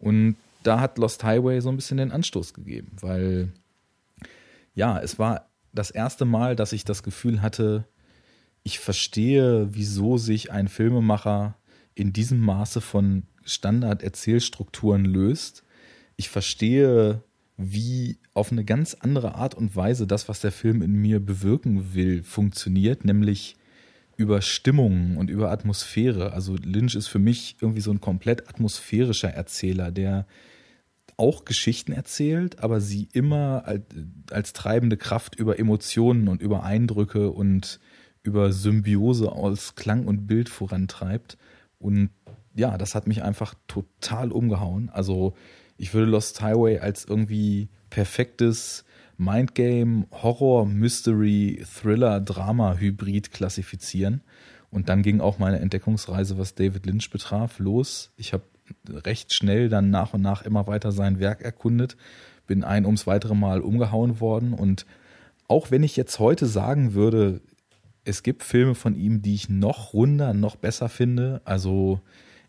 Und da hat Lost Highway so ein bisschen den Anstoß gegeben, weil ja, es war das erste Mal, dass ich das Gefühl hatte, ich verstehe, wieso sich ein Filmemacher in diesem Maße von Standard-Erzählstrukturen löst ich verstehe, wie auf eine ganz andere Art und Weise das, was der Film in mir bewirken will, funktioniert, nämlich über Stimmungen und über Atmosphäre. Also Lynch ist für mich irgendwie so ein komplett atmosphärischer Erzähler, der auch Geschichten erzählt, aber sie immer als, als treibende Kraft über Emotionen und über Eindrücke und über Symbiose aus Klang und Bild vorantreibt. Und ja, das hat mich einfach total umgehauen. Also ich würde Lost Highway als irgendwie perfektes Mindgame, Horror, Mystery, Thriller, Drama, Hybrid klassifizieren. Und dann ging auch meine Entdeckungsreise, was David Lynch betraf, los. Ich habe recht schnell dann nach und nach immer weiter sein Werk erkundet, bin ein ums weitere Mal umgehauen worden. Und auch wenn ich jetzt heute sagen würde, es gibt Filme von ihm, die ich noch runder, noch besser finde, also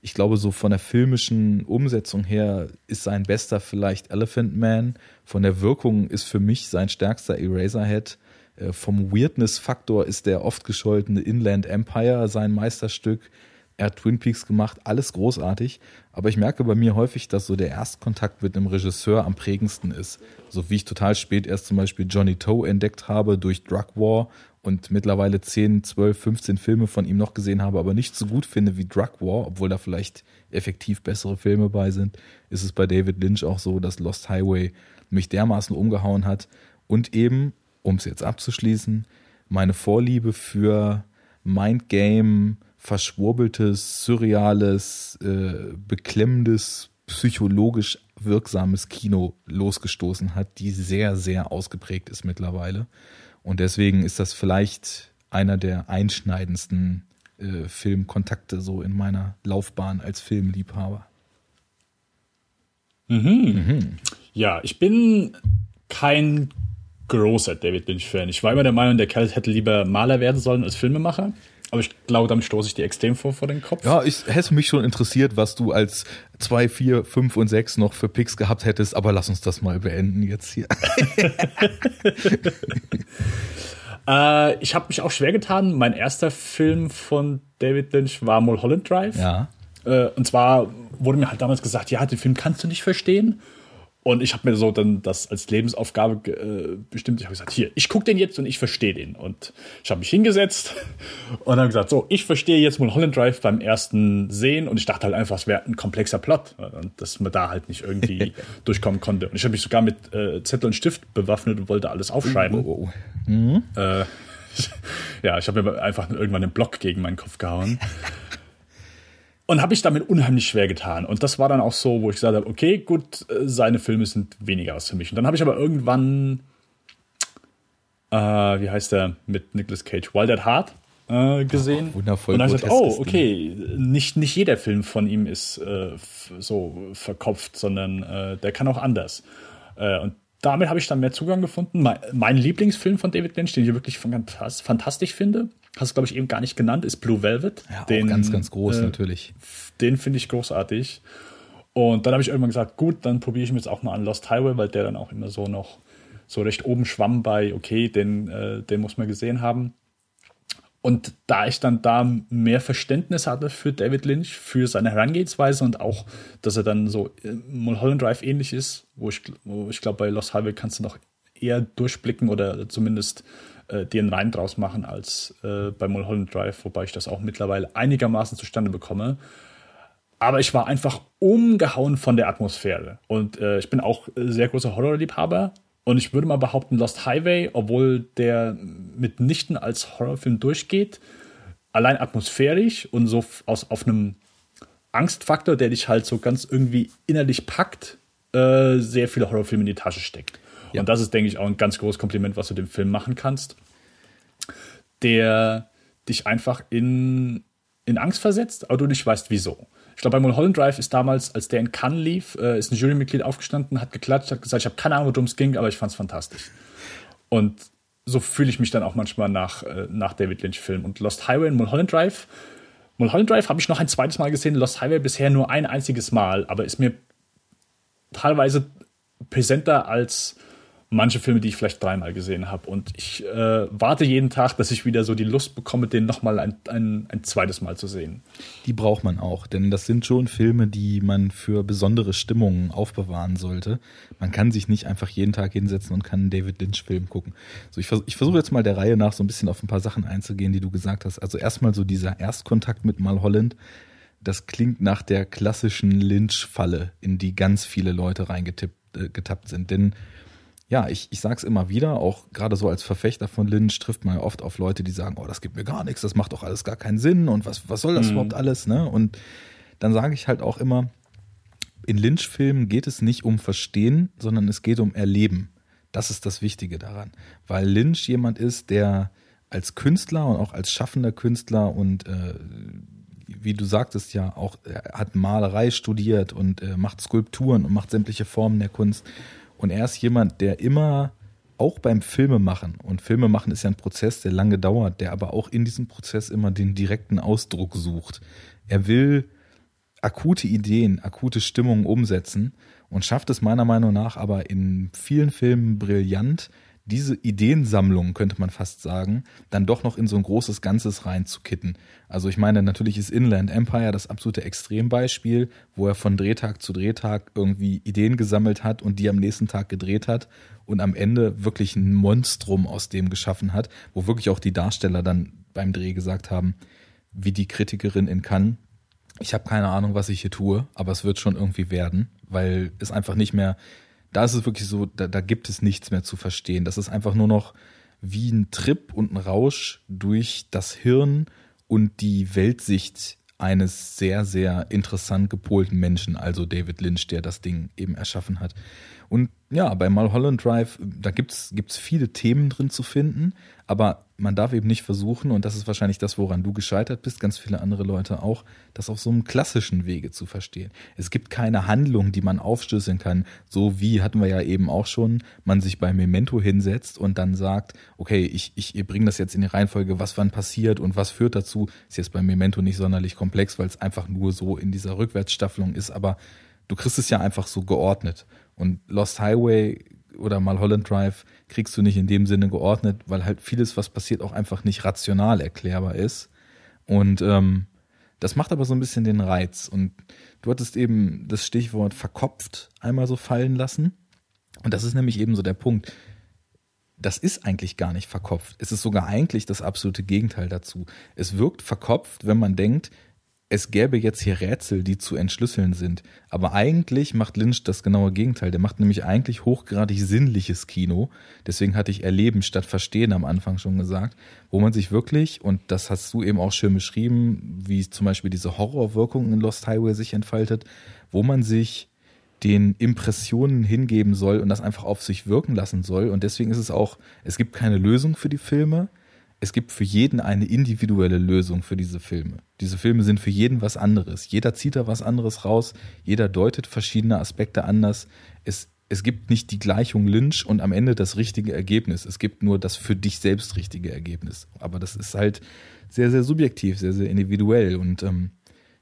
ich glaube, so von der filmischen Umsetzung her ist sein bester vielleicht Elephant Man. Von der Wirkung ist für mich sein stärkster Eraserhead. Äh, vom Weirdness-Faktor ist der oft gescholtene Inland Empire sein Meisterstück. Er hat Twin Peaks gemacht, alles großartig. Aber ich merke bei mir häufig, dass so der Erstkontakt mit einem Regisseur am prägendsten ist. So wie ich total spät erst zum Beispiel Johnny Toe entdeckt habe durch Drug War und mittlerweile 10, 12, 15 Filme von ihm noch gesehen habe, aber nicht so gut finde wie Drug War, obwohl da vielleicht effektiv bessere Filme bei sind, ist es bei David Lynch auch so, dass Lost Highway mich dermaßen umgehauen hat und eben, um es jetzt abzuschließen, meine Vorliebe für Mindgame, verschwurbeltes, surreales, äh, beklemmendes, psychologisch wirksames Kino losgestoßen hat, die sehr, sehr ausgeprägt ist mittlerweile. Und deswegen ist das vielleicht einer der einschneidendsten äh, Filmkontakte so in meiner Laufbahn als Filmliebhaber. Mhm. Mhm. Ja, ich bin kein großer David Lynch-Fan. Ich war immer der Meinung, der Kerl hätte lieber Maler werden sollen als Filmemacher. Aber ich glaube, damit stoße ich dir extrem vor, vor den Kopf. Ja, ich hätte mich schon interessiert, was du als 2, 4, 5 und 6 noch für Picks gehabt hättest, aber lass uns das mal beenden jetzt hier. äh, ich habe mich auch schwer getan. Mein erster Film von David Lynch war Mulholland Drive. Ja. Äh, und zwar wurde mir halt damals gesagt, ja, den Film kannst du nicht verstehen. Und ich habe mir so dann das als Lebensaufgabe äh, bestimmt. Ich habe gesagt, hier, ich gucke den jetzt und ich verstehe den. Und ich habe mich hingesetzt und habe gesagt, so, ich verstehe jetzt Mulholland Drive beim ersten Sehen. Und ich dachte halt einfach, es wäre ein komplexer Plot, und dass man da halt nicht irgendwie durchkommen konnte. Und ich habe mich sogar mit äh, Zettel und Stift bewaffnet und wollte alles aufschreiben. Oh, oh, oh. Mhm. Äh, ja, ich habe mir einfach irgendwann einen Block gegen meinen Kopf gehauen. Und habe ich damit unheimlich schwer getan. Und das war dann auch so, wo ich gesagt habe, okay, gut, äh, seine Filme sind weniger was für mich. Und dann habe ich aber irgendwann, äh, wie heißt der, mit Nicolas Cage, Wild at Heart äh, gesehen. Oh, wundervoll. Und dann habe ich gesagt, oh, okay, nicht, nicht jeder Film von ihm ist äh, so verkopft, sondern äh, der kann auch anders. Äh, und damit habe ich dann mehr Zugang gefunden. Mein, mein, Lieblingsfilm von David Lynch, den ich wirklich fantastisch finde, hast du, glaube ich, eben gar nicht genannt, ist Blue Velvet. Ja, den, ganz, ganz groß äh, natürlich. Den finde ich großartig. Und dann habe ich irgendwann gesagt, gut, dann probiere ich mir jetzt auch mal an Lost Highway, weil der dann auch immer so noch so recht oben schwamm bei, okay, den, äh, den muss man gesehen haben. Und da ich dann da mehr Verständnis hatte für David Lynch, für seine Herangehensweise und auch, dass er dann so äh, Mulholland Drive ähnlich ist, wo ich, wo ich glaube, bei Lost Highway kannst du noch eher durchblicken oder zumindest äh, einen Reim draus machen als äh, bei Mulholland Drive, wobei ich das auch mittlerweile einigermaßen zustande bekomme. Aber ich war einfach umgehauen von der Atmosphäre. Und äh, ich bin auch sehr großer Horrorliebhaber. Und ich würde mal behaupten, Lost Highway, obwohl der mitnichten als Horrorfilm durchgeht, allein atmosphärisch und so aus, auf einem Angstfaktor, der dich halt so ganz irgendwie innerlich packt, äh, sehr viele Horrorfilme in die Tasche steckt. Ja. Und das ist, denke ich, auch ein ganz großes Kompliment, was du dem Film machen kannst. Der dich einfach in, in Angst versetzt, aber du nicht weißt, wieso. Ich glaube, bei Mulholland Drive ist damals, als der in Cannes lief, äh, ist ein Jurymitglied aufgestanden, hat geklatscht, hat gesagt, ich habe keine Ahnung, worum es ging, aber ich fand es fantastisch. Und so fühle ich mich dann auch manchmal nach, äh, nach David Lynch-Filmen. Und Lost Highway und Mulholland Drive. Mulholland Drive habe ich noch ein zweites Mal gesehen, Lost Highway bisher nur ein einziges Mal, aber ist mir teilweise präsenter als manche Filme, die ich vielleicht dreimal gesehen habe. Und ich äh, warte jeden Tag, dass ich wieder so die Lust bekomme, den nochmal ein, ein, ein zweites Mal zu sehen. Die braucht man auch, denn das sind schon Filme, die man für besondere Stimmungen aufbewahren sollte. Man kann sich nicht einfach jeden Tag hinsetzen und kann einen David Lynch-Film gucken. So, ich, vers ich versuche jetzt mal der Reihe nach so ein bisschen auf ein paar Sachen einzugehen, die du gesagt hast. Also erstmal so dieser Erstkontakt mit Malholland. Das klingt nach der klassischen Lynch-Falle, in die ganz viele Leute reingetippt äh, sind. Denn ja, ich, ich sage es immer wieder, auch gerade so als Verfechter von Lynch trifft man ja oft auf Leute, die sagen, oh, das gibt mir gar nichts, das macht doch alles gar keinen Sinn und was, was soll das mhm. überhaupt alles, ne? Und dann sage ich halt auch immer, in Lynch-Filmen geht es nicht um Verstehen, sondern es geht um Erleben. Das ist das Wichtige daran. Weil Lynch jemand ist, der als Künstler und auch als schaffender Künstler und äh, wie du sagtest ja auch, er hat Malerei studiert und äh, macht Skulpturen und macht sämtliche Formen der Kunst und er ist jemand, der immer auch beim Filmemachen, und Filmemachen ist ja ein Prozess, der lange dauert, der aber auch in diesem Prozess immer den direkten Ausdruck sucht. Er will akute Ideen, akute Stimmungen umsetzen und schafft es meiner Meinung nach aber in vielen Filmen brillant, diese Ideensammlung, könnte man fast sagen, dann doch noch in so ein großes Ganzes reinzukitten. Also ich meine, natürlich ist Inland Empire das absolute Extrembeispiel, wo er von Drehtag zu Drehtag irgendwie Ideen gesammelt hat und die am nächsten Tag gedreht hat und am Ende wirklich ein Monstrum aus dem geschaffen hat, wo wirklich auch die Darsteller dann beim Dreh gesagt haben, wie die Kritikerin in Cannes, ich habe keine Ahnung, was ich hier tue, aber es wird schon irgendwie werden, weil es einfach nicht mehr da ist es wirklich so, da, da gibt es nichts mehr zu verstehen. Das ist einfach nur noch wie ein Trip und ein Rausch durch das Hirn und die Weltsicht eines sehr, sehr interessant gepolten Menschen, also David Lynch, der das Ding eben erschaffen hat. Und ja, bei Mulholland Drive, da gibt's gibt's viele Themen drin zu finden, aber man darf eben nicht versuchen, und das ist wahrscheinlich das, woran du gescheitert bist, ganz viele andere Leute auch, das auf so einem klassischen Wege zu verstehen. Es gibt keine Handlung, die man aufstößeln kann, so wie hatten wir ja eben auch schon, man sich bei Memento hinsetzt und dann sagt, okay, ich, ich bringe das jetzt in die Reihenfolge, was wann passiert und was führt dazu. Ist jetzt bei Memento nicht sonderlich komplex, weil es einfach nur so in dieser Rückwärtsstaffelung ist, aber du kriegst es ja einfach so geordnet. Und Lost Highway oder Mulholland Drive kriegst du nicht in dem Sinne geordnet, weil halt vieles, was passiert, auch einfach nicht rational erklärbar ist. Und ähm, das macht aber so ein bisschen den Reiz. Und du hattest eben das Stichwort verkopft einmal so fallen lassen. Und das ist nämlich eben so der Punkt. Das ist eigentlich gar nicht verkopft. Es ist sogar eigentlich das absolute Gegenteil dazu. Es wirkt verkopft, wenn man denkt, es gäbe jetzt hier Rätsel, die zu entschlüsseln sind. Aber eigentlich macht Lynch das genaue Gegenteil. Der macht nämlich eigentlich hochgradig sinnliches Kino. Deswegen hatte ich Erleben statt Verstehen am Anfang schon gesagt, wo man sich wirklich, und das hast du eben auch schön beschrieben, wie zum Beispiel diese Horrorwirkung in Lost Highway sich entfaltet, wo man sich den Impressionen hingeben soll und das einfach auf sich wirken lassen soll. Und deswegen ist es auch, es gibt keine Lösung für die Filme es gibt für jeden eine individuelle Lösung für diese Filme. Diese Filme sind für jeden was anderes. Jeder zieht da was anderes raus, jeder deutet verschiedene Aspekte anders. Es, es gibt nicht die Gleichung Lynch und am Ende das richtige Ergebnis. Es gibt nur das für dich selbst richtige Ergebnis. Aber das ist halt sehr, sehr subjektiv, sehr, sehr individuell. Und ähm,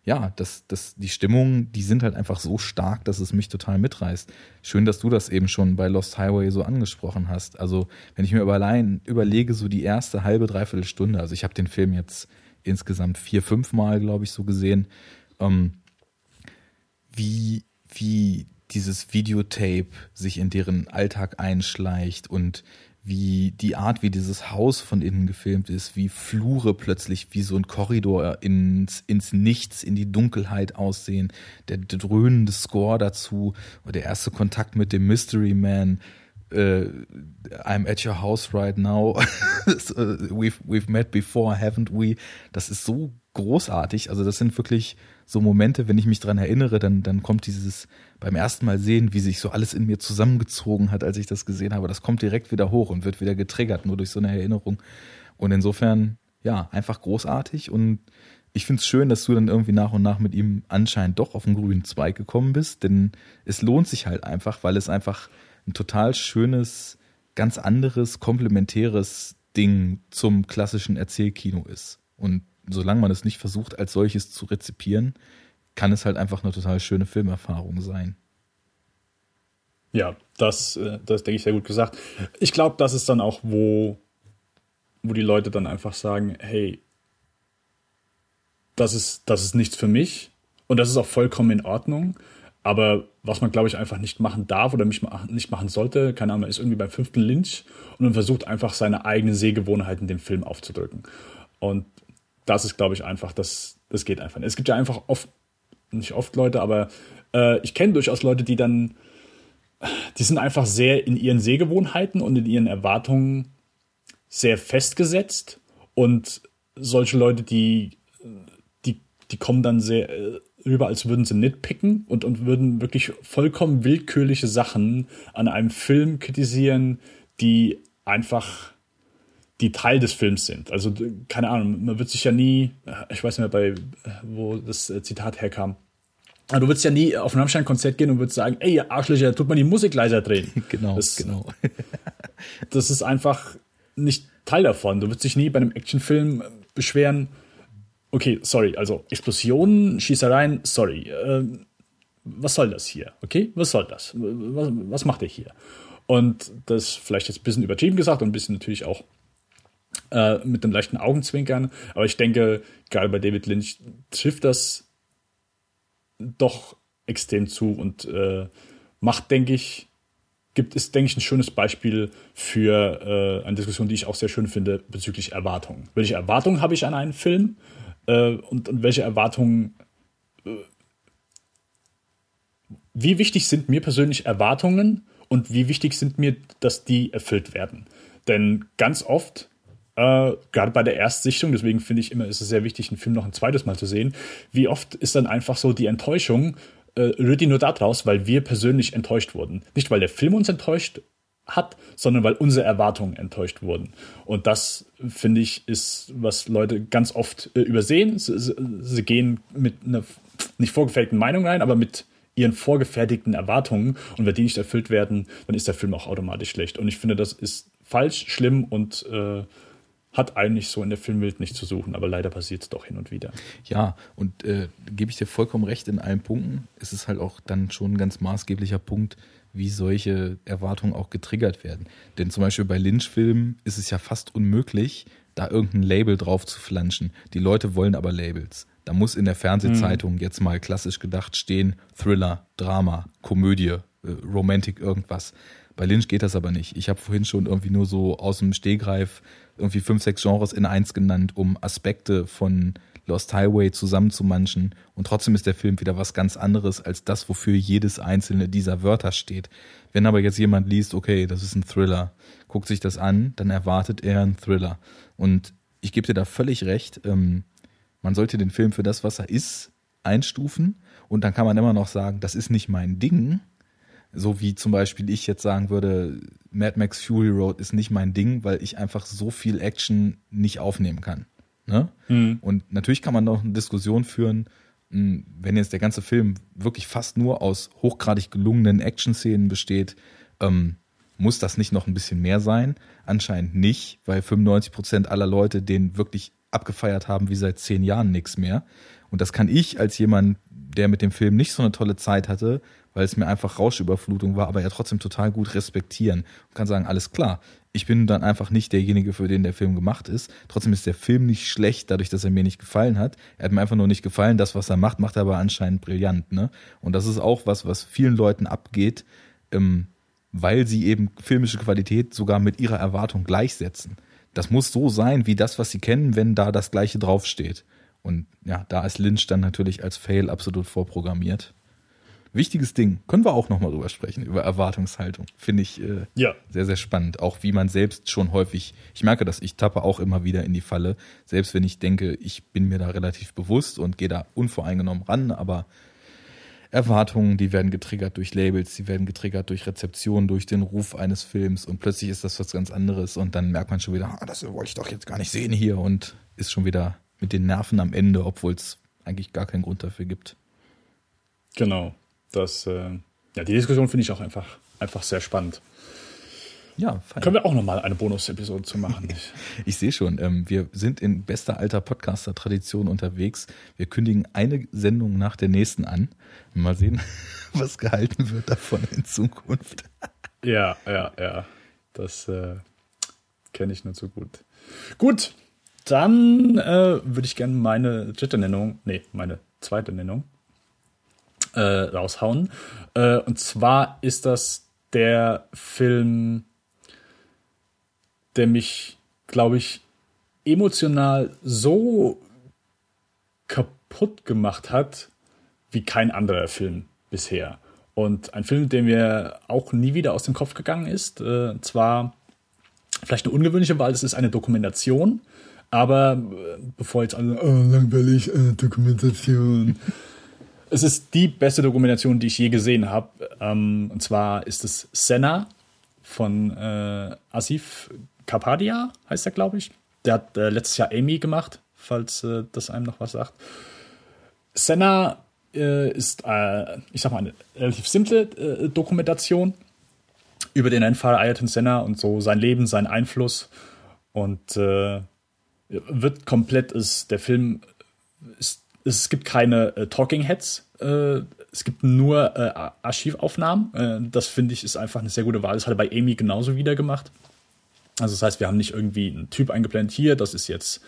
ja, das, das, die Stimmungen, die sind halt einfach so stark, dass es mich total mitreißt. Schön, dass du das eben schon bei Lost Highway so angesprochen hast. Also, wenn ich mir allein überlege, so die erste halbe, dreiviertel Stunde, also ich habe den Film jetzt insgesamt vier, fünf Mal, glaube ich, so gesehen, ähm, wie, wie dieses Videotape sich in deren Alltag einschleicht und wie die Art, wie dieses Haus von innen gefilmt ist, wie Flure plötzlich wie so ein Korridor ins, ins Nichts, in die Dunkelheit aussehen, der, dröhnende Score dazu, der erste Kontakt mit dem Mystery Man, uh, I'm at your house right now, we've, we've met before, haven't we? Das ist so großartig, also das sind wirklich so Momente, wenn ich mich dran erinnere, dann, dann kommt dieses beim ersten Mal sehen, wie sich so alles in mir zusammengezogen hat, als ich das gesehen habe, das kommt direkt wieder hoch und wird wieder getriggert, nur durch so eine Erinnerung. Und insofern, ja, einfach großartig und ich finde es schön, dass du dann irgendwie nach und nach mit ihm anscheinend doch auf den grünen Zweig gekommen bist, denn es lohnt sich halt einfach, weil es einfach ein total schönes, ganz anderes, komplementäres Ding zum klassischen Erzählkino ist. Und solange man es nicht versucht, als solches zu rezipieren, kann es halt einfach eine total schöne Filmerfahrung sein. Ja, das, äh, das denke ich sehr gut gesagt. Ich glaube, das ist dann auch, wo, wo die Leute dann einfach sagen, hey, das ist, das ist nichts für mich. Und das ist auch vollkommen in Ordnung. Aber was man, glaube ich, einfach nicht machen darf oder nicht machen sollte, keine Ahnung, ist irgendwie beim fünften Lynch und man versucht einfach seine eigenen Sehgewohnheiten dem Film aufzudrücken. Und das ist, glaube ich, einfach, das, das geht einfach nicht. Es gibt ja einfach oft, nicht oft Leute, aber äh, ich kenne durchaus Leute, die dann, die sind einfach sehr in ihren Sehgewohnheiten und in ihren Erwartungen sehr festgesetzt. Und solche Leute, die, die, die kommen dann sehr äh, rüber, als würden sie nitpicken und, und würden wirklich vollkommen willkürliche Sachen an einem Film kritisieren, die einfach die Teil des Films sind. Also, keine Ahnung, man wird sich ja nie, ich weiß nicht mehr, bei, wo das äh, Zitat herkam. Aber du würdest ja nie auf ein Rammstein-Konzert gehen und würdest sagen, ey, ihr Arschlöcher, tut man die Musik leiser drehen. Genau, das, genau. das ist einfach nicht Teil davon. Du würdest dich nie bei einem Actionfilm beschweren, okay, sorry, also Explosionen, Schießereien, sorry. Äh, was soll das hier? Okay, was soll das? Was, was macht er hier? Und das vielleicht jetzt ein bisschen übertrieben gesagt und ein bisschen natürlich auch äh, mit einem leichten Augenzwinkern. Aber ich denke, gerade bei David Lynch trifft das doch extrem zu und äh, macht, denke ich, gibt es, denke ich, ein schönes Beispiel für äh, eine Diskussion, die ich auch sehr schön finde, bezüglich Erwartungen. Welche Erwartungen habe ich an einen Film äh, und, und, welche Erwartungen, äh, wie wichtig sind mir persönlich Erwartungen und wie wichtig sind mir, dass die erfüllt werden? Denn ganz oft äh, gerade bei der Erstsichtung, deswegen finde ich immer, ist es sehr wichtig, einen Film noch ein zweites Mal zu sehen. Wie oft ist dann einfach so die Enttäuschung, äh, rührt die nur daraus, weil wir persönlich enttäuscht wurden. Nicht, weil der Film uns enttäuscht hat, sondern weil unsere Erwartungen enttäuscht wurden. Und das, finde ich, ist, was Leute ganz oft äh, übersehen. Sie, sie, gehen mit einer nicht vorgefertigten Meinung rein, aber mit ihren vorgefertigten Erwartungen. Und wenn die nicht erfüllt werden, dann ist der Film auch automatisch schlecht. Und ich finde, das ist falsch, schlimm und äh, hat eigentlich so in der Filmwelt nicht zu suchen, aber leider passiert es doch hin und wieder. Ja, und äh, gebe ich dir vollkommen recht in allen Punkten. Es ist halt auch dann schon ein ganz maßgeblicher Punkt, wie solche Erwartungen auch getriggert werden. Denn zum Beispiel bei Lynch-Filmen ist es ja fast unmöglich, da irgendein Label drauf zu flanschen. Die Leute wollen aber Labels. Da muss in der Fernsehzeitung hm. jetzt mal klassisch gedacht stehen, Thriller, Drama, Komödie, äh, Romantik, irgendwas. Bei Lynch geht das aber nicht. Ich habe vorhin schon irgendwie nur so aus dem Stehgreif irgendwie fünf, sechs Genres in eins genannt, um Aspekte von Lost Highway zusammenzumanschen. Und trotzdem ist der Film wieder was ganz anderes als das, wofür jedes einzelne dieser Wörter steht. Wenn aber jetzt jemand liest, okay, das ist ein Thriller, guckt sich das an, dann erwartet er einen Thriller. Und ich gebe dir da völlig recht. Ähm, man sollte den Film für das, was er ist, einstufen. Und dann kann man immer noch sagen, das ist nicht mein Ding. So wie zum Beispiel ich jetzt sagen würde, Mad Max Fury Road ist nicht mein Ding, weil ich einfach so viel Action nicht aufnehmen kann. Ne? Mhm. Und natürlich kann man noch eine Diskussion führen, hm, wenn jetzt der ganze Film wirklich fast nur aus hochgradig gelungenen Action-Szenen besteht, ähm, muss das nicht noch ein bisschen mehr sein? Anscheinend nicht, weil 95 Prozent aller Leute den wirklich abgefeiert haben wie seit zehn Jahren nichts mehr. Und das kann ich als jemand, der mit dem Film nicht so eine tolle Zeit hatte, weil es mir einfach Rauschüberflutung war, aber ja trotzdem total gut respektieren und kann sagen, alles klar, ich bin dann einfach nicht derjenige, für den der Film gemacht ist. Trotzdem ist der Film nicht schlecht, dadurch, dass er mir nicht gefallen hat. Er hat mir einfach nur nicht gefallen. Das, was er macht, macht er aber anscheinend brillant. Ne? Und das ist auch was, was vielen Leuten abgeht, ähm, weil sie eben filmische Qualität sogar mit ihrer Erwartung gleichsetzen. Das muss so sein, wie das, was sie kennen, wenn da das Gleiche draufsteht. Und ja, da ist Lynch dann natürlich als Fail absolut vorprogrammiert. Wichtiges Ding. Können wir auch nochmal drüber sprechen, über Erwartungshaltung. Finde ich äh, ja. sehr, sehr spannend. Auch wie man selbst schon häufig, ich merke das, ich tappe auch immer wieder in die Falle. Selbst wenn ich denke, ich bin mir da relativ bewusst und gehe da unvoreingenommen ran, aber Erwartungen, die werden getriggert durch Labels, die werden getriggert durch Rezeption, durch den Ruf eines Films und plötzlich ist das was ganz anderes und dann merkt man schon wieder, ah, das wollte ich doch jetzt gar nicht sehen hier und ist schon wieder mit den Nerven am Ende, obwohl es eigentlich gar keinen Grund dafür gibt. Genau. Das, äh, ja, die Diskussion finde ich auch einfach, einfach sehr spannend. Ja, fein. Können wir auch nochmal eine Bonus-Episode zu machen. ich sehe schon, ähm, wir sind in bester alter Podcaster-Tradition unterwegs. Wir kündigen eine Sendung nach der nächsten an. Mal sehen, was gehalten wird davon in Zukunft. ja, ja, ja. Das äh, kenne ich nur zu gut. Gut, dann äh, würde ich gerne meine dritte Nennung, nee, meine zweite Nennung äh, raushauen. Äh, und zwar ist das der Film, der mich, glaube ich, emotional so kaputt gemacht hat, wie kein anderer Film bisher. Und ein Film, der mir auch nie wieder aus dem Kopf gegangen ist. Äh, zwar vielleicht eine ungewöhnliche Wahl, es ist eine Dokumentation, aber äh, bevor jetzt alle, oh, langweilig, äh, Dokumentation. Es ist die beste Dokumentation, die ich je gesehen habe. Ähm, und zwar ist es Senna von äh, Asif Kapadia, heißt er, glaube ich. Der hat äh, letztes Jahr Amy gemacht, falls äh, das einem noch was sagt. Senna äh, ist, äh, ich sag mal, eine relativ simple äh, Dokumentation über den Rennfahrer Ayrton Senna und so sein Leben, seinen Einfluss. Und wird komplett, ist, der Film ist es gibt keine äh, Talking Heads. Äh, es gibt nur äh, Archivaufnahmen. Äh, das finde ich ist einfach eine sehr gute Wahl. Das hat er bei Amy genauso wieder gemacht. Also das heißt, wir haben nicht irgendwie einen Typ eingeblendet hier, das ist jetzt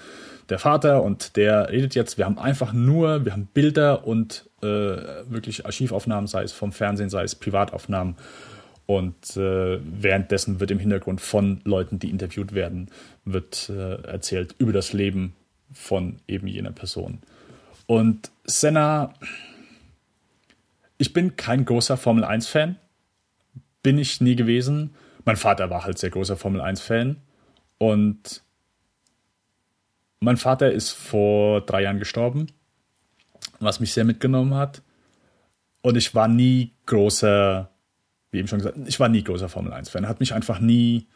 der Vater und der redet jetzt. Wir haben einfach nur, wir haben Bilder und äh, wirklich Archivaufnahmen, sei es vom Fernsehen, sei es Privataufnahmen. Und äh, währenddessen wird im Hintergrund von Leuten, die interviewt werden, wird äh, erzählt über das Leben von eben jener Person. Und Senna, ich bin kein großer Formel 1-Fan. Bin ich nie gewesen. Mein Vater war halt sehr großer Formel 1-Fan. Und mein Vater ist vor drei Jahren gestorben, was mich sehr mitgenommen hat. Und ich war nie großer, wie eben schon gesagt, ich war nie großer Formel 1-Fan. Hat mich einfach nie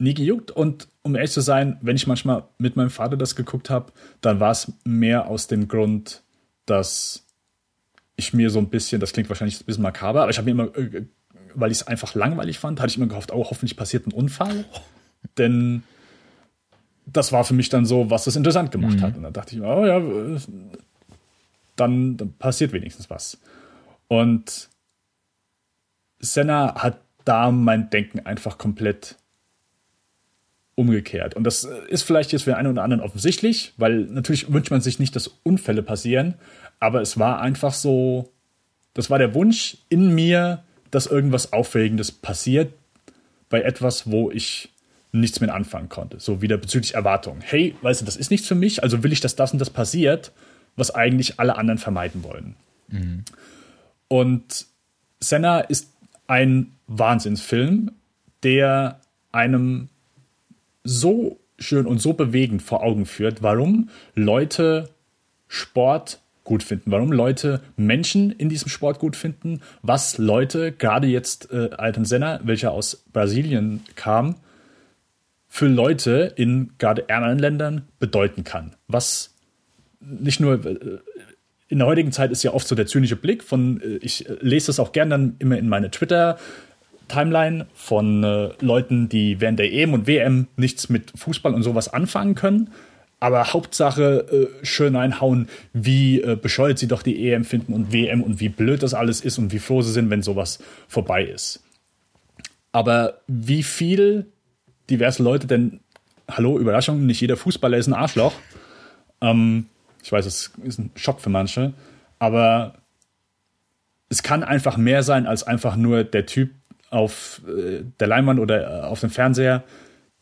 nie gejuckt. Und um ehrlich zu sein, wenn ich manchmal mit meinem Vater das geguckt habe, dann war es mehr aus dem Grund, dass ich mir so ein bisschen, das klingt wahrscheinlich ein bisschen makaber, aber ich habe mir immer, äh, weil ich es einfach langweilig fand, hatte ich immer gehofft, oh, hoffentlich passiert ein Unfall. Denn das war für mich dann so, was das interessant gemacht mhm. hat. Und dann dachte ich, oh ja, dann, dann passiert wenigstens was. Und Senna hat da mein Denken einfach komplett umgekehrt. Und das ist vielleicht jetzt für den einen oder anderen offensichtlich, weil natürlich wünscht man sich nicht, dass Unfälle passieren, aber es war einfach so, das war der Wunsch in mir, dass irgendwas Aufregendes passiert bei etwas, wo ich nichts mehr anfangen konnte. So wieder bezüglich Erwartungen. Hey, weißt du, das ist nichts für mich, also will ich, dass das und das passiert, was eigentlich alle anderen vermeiden wollen. Mhm. Und Senna ist ein Wahnsinnsfilm, der einem so schön und so bewegend vor Augen führt, warum Leute Sport gut finden, warum Leute Menschen in diesem Sport gut finden, was Leute, gerade jetzt äh, Alton Senna, welcher aus Brasilien kam, für Leute in gerade ärmeren Ländern bedeuten kann. Was nicht nur äh, in der heutigen Zeit ist ja oft so der zynische Blick von, äh, ich äh, lese das auch gern dann immer in meine Twitter- Timeline von äh, Leuten, die während der EM und WM nichts mit Fußball und sowas anfangen können. aber Hauptsache äh, schön einhauen, wie äh, bescheuert sie doch die EM finden und WM und wie blöd das alles ist und wie froh sie sind, wenn sowas vorbei ist. Aber wie viel diverse Leute denn, hallo, Überraschung, nicht jeder Fußballer ist ein Arschloch. Ähm, ich weiß, es ist ein Schock für manche, aber es kann einfach mehr sein als einfach nur der Typ auf äh, der Leinwand oder äh, auf dem Fernseher,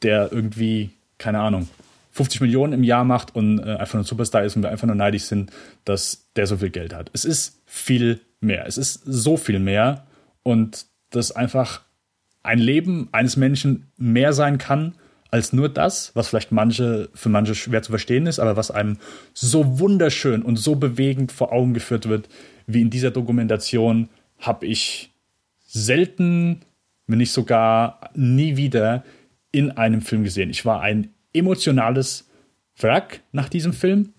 der irgendwie, keine Ahnung, 50 Millionen im Jahr macht und äh, einfach nur ein Superstar ist und wir einfach nur neidisch sind, dass der so viel Geld hat. Es ist viel mehr. Es ist so viel mehr und das einfach ein Leben eines Menschen mehr sein kann als nur das, was vielleicht manche für manche schwer zu verstehen ist, aber was einem so wunderschön und so bewegend vor Augen geführt wird, wie in dieser Dokumentation, habe ich selten, wenn nicht sogar nie wieder in einem Film gesehen. Ich war ein emotionales Wrack nach diesem Film.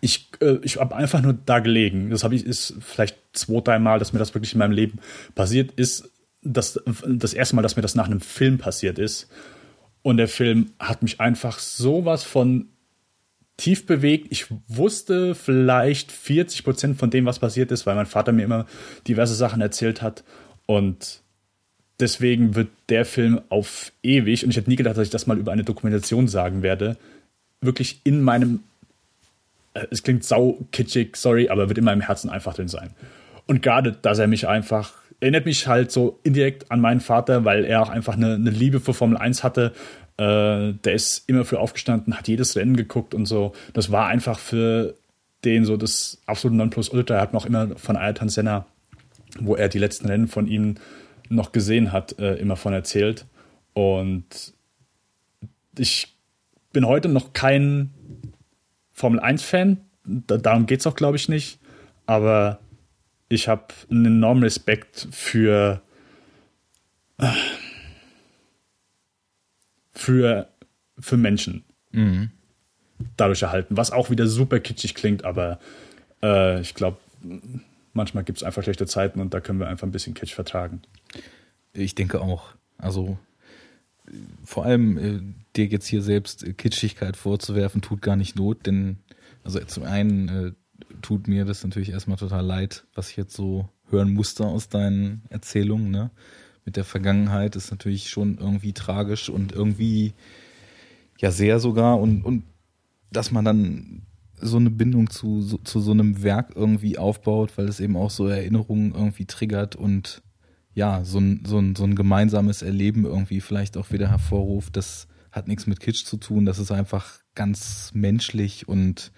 Ich, äh, ich habe einfach nur da gelegen. Das habe ich ist vielleicht zwei, dreimal, dass mir das wirklich in meinem Leben passiert ist. Das, das erste Mal, dass mir das nach einem Film passiert ist. Und der Film hat mich einfach sowas von tief bewegt. Ich wusste vielleicht 40 Prozent von dem, was passiert ist, weil mein Vater mir immer diverse Sachen erzählt hat. Und deswegen wird der Film auf ewig, und ich hätte nie gedacht, dass ich das mal über eine Dokumentation sagen werde, wirklich in meinem, äh, es klingt sau kitschig, sorry, aber wird in meinem Herzen einfach drin sein. Und gerade, dass er mich einfach, erinnert mich halt so indirekt an meinen Vater, weil er auch einfach eine, eine Liebe für Formel 1 hatte. Äh, der ist immer für aufgestanden, hat jedes Rennen geguckt und so. Das war einfach für den so das absolute Nonplusultra. Er hat noch immer von Ayrton Senna, wo er die letzten Rennen von ihm noch gesehen hat, äh, immer von erzählt. Und ich bin heute noch kein Formel 1-Fan. Da, darum geht es auch, glaube ich, nicht. Aber ich habe einen enormen Respekt für, für, für Menschen mhm. dadurch erhalten. Was auch wieder super kitschig klingt, aber äh, ich glaube, manchmal gibt es einfach schlechte Zeiten und da können wir einfach ein bisschen Kitsch vertragen. Ich denke auch. Also vor allem äh, dir jetzt hier selbst Kitschigkeit vorzuwerfen, tut gar nicht Not, denn also zum einen äh, tut mir das natürlich erstmal total leid, was ich jetzt so hören musste aus deinen Erzählungen, ne? Mit der Vergangenheit ist natürlich schon irgendwie tragisch und irgendwie ja sehr sogar und, und dass man dann so eine Bindung zu, so, zu so einem Werk irgendwie aufbaut, weil es eben auch so Erinnerungen irgendwie triggert und ja, so ein, so, ein, so ein gemeinsames Erleben irgendwie vielleicht auch wieder hervorruft. Das hat nichts mit Kitsch zu tun, das ist einfach ganz menschlich und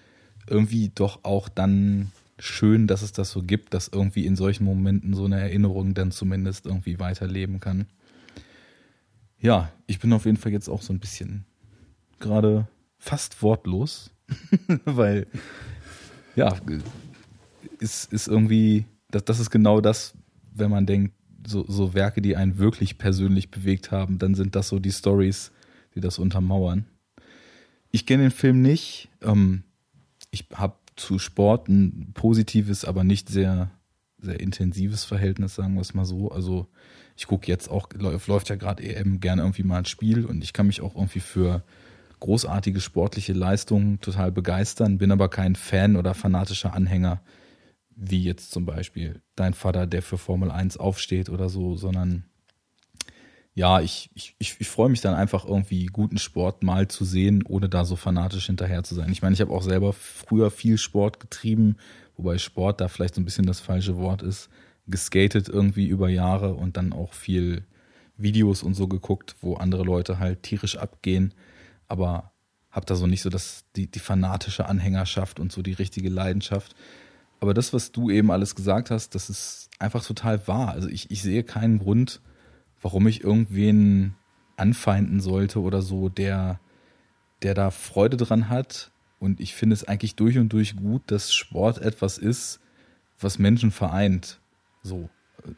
irgendwie doch auch dann schön, dass es das so gibt, dass irgendwie in solchen Momenten so eine Erinnerung dann zumindest irgendwie weiterleben kann. Ja, ich bin auf jeden Fall jetzt auch so ein bisschen gerade fast wortlos, weil ja, ist, ist irgendwie, das, das ist genau das, wenn man denkt, so, so Werke, die einen wirklich persönlich bewegt haben, dann sind das so die Stories, die das untermauern. Ich kenne den Film nicht. Ähm, ich habe zu Sport ein positives, aber nicht sehr, sehr intensives Verhältnis, sagen wir es mal so. Also ich gucke jetzt auch, läuft ja gerade EM gerne irgendwie mal ein Spiel und ich kann mich auch irgendwie für großartige sportliche Leistungen total begeistern, bin aber kein Fan oder fanatischer Anhänger wie jetzt zum Beispiel dein Vater, der für Formel 1 aufsteht oder so, sondern ja, ich, ich, ich, freue mich dann einfach irgendwie guten Sport mal zu sehen, ohne da so fanatisch hinterher zu sein. Ich meine, ich habe auch selber früher viel Sport getrieben, wobei Sport da vielleicht so ein bisschen das falsche Wort ist, geskatet irgendwie über Jahre und dann auch viel Videos und so geguckt, wo andere Leute halt tierisch abgehen, aber habe da so nicht so das, die, die fanatische Anhängerschaft und so die richtige Leidenschaft. Aber das, was du eben alles gesagt hast, das ist einfach total wahr. Also ich, ich sehe keinen Grund, warum ich irgendwen anfeinden sollte oder so, der, der da Freude dran hat. Und ich finde es eigentlich durch und durch gut, dass Sport etwas ist, was Menschen vereint. So.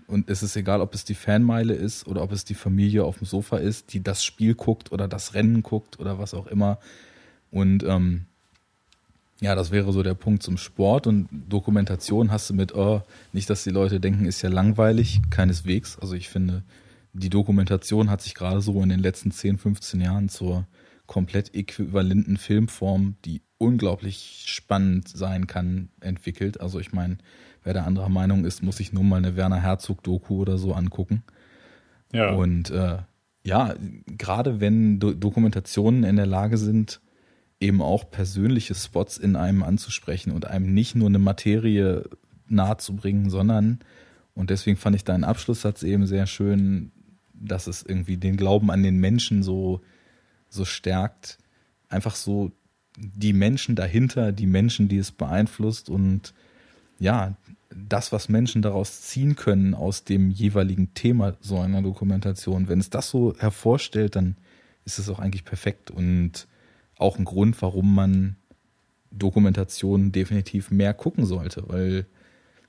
Und es ist egal, ob es die Fanmeile ist oder ob es die Familie auf dem Sofa ist, die das Spiel guckt oder das Rennen guckt oder was auch immer. Und ähm, ja, das wäre so der Punkt zum Sport und Dokumentation hast du mit, oh, nicht, dass die Leute denken, ist ja langweilig, keineswegs. Also ich finde, die Dokumentation hat sich gerade so in den letzten 10, 15 Jahren zur komplett äquivalenten Filmform, die unglaublich spannend sein kann, entwickelt. Also ich meine, wer da anderer Meinung ist, muss sich nur mal eine Werner Herzog-Doku oder so angucken. Ja. Und äh, ja, gerade wenn Do Dokumentationen in der Lage sind, eben auch persönliche Spots in einem anzusprechen und einem nicht nur eine Materie nahezubringen, sondern, und deswegen fand ich deinen Abschlusssatz eben sehr schön, dass es irgendwie den Glauben an den Menschen so, so stärkt. Einfach so die Menschen dahinter, die Menschen, die es beeinflusst und ja, das, was Menschen daraus ziehen können aus dem jeweiligen Thema so einer Dokumentation. Wenn es das so hervorstellt, dann ist es auch eigentlich perfekt und auch ein Grund, warum man Dokumentationen definitiv mehr gucken sollte, weil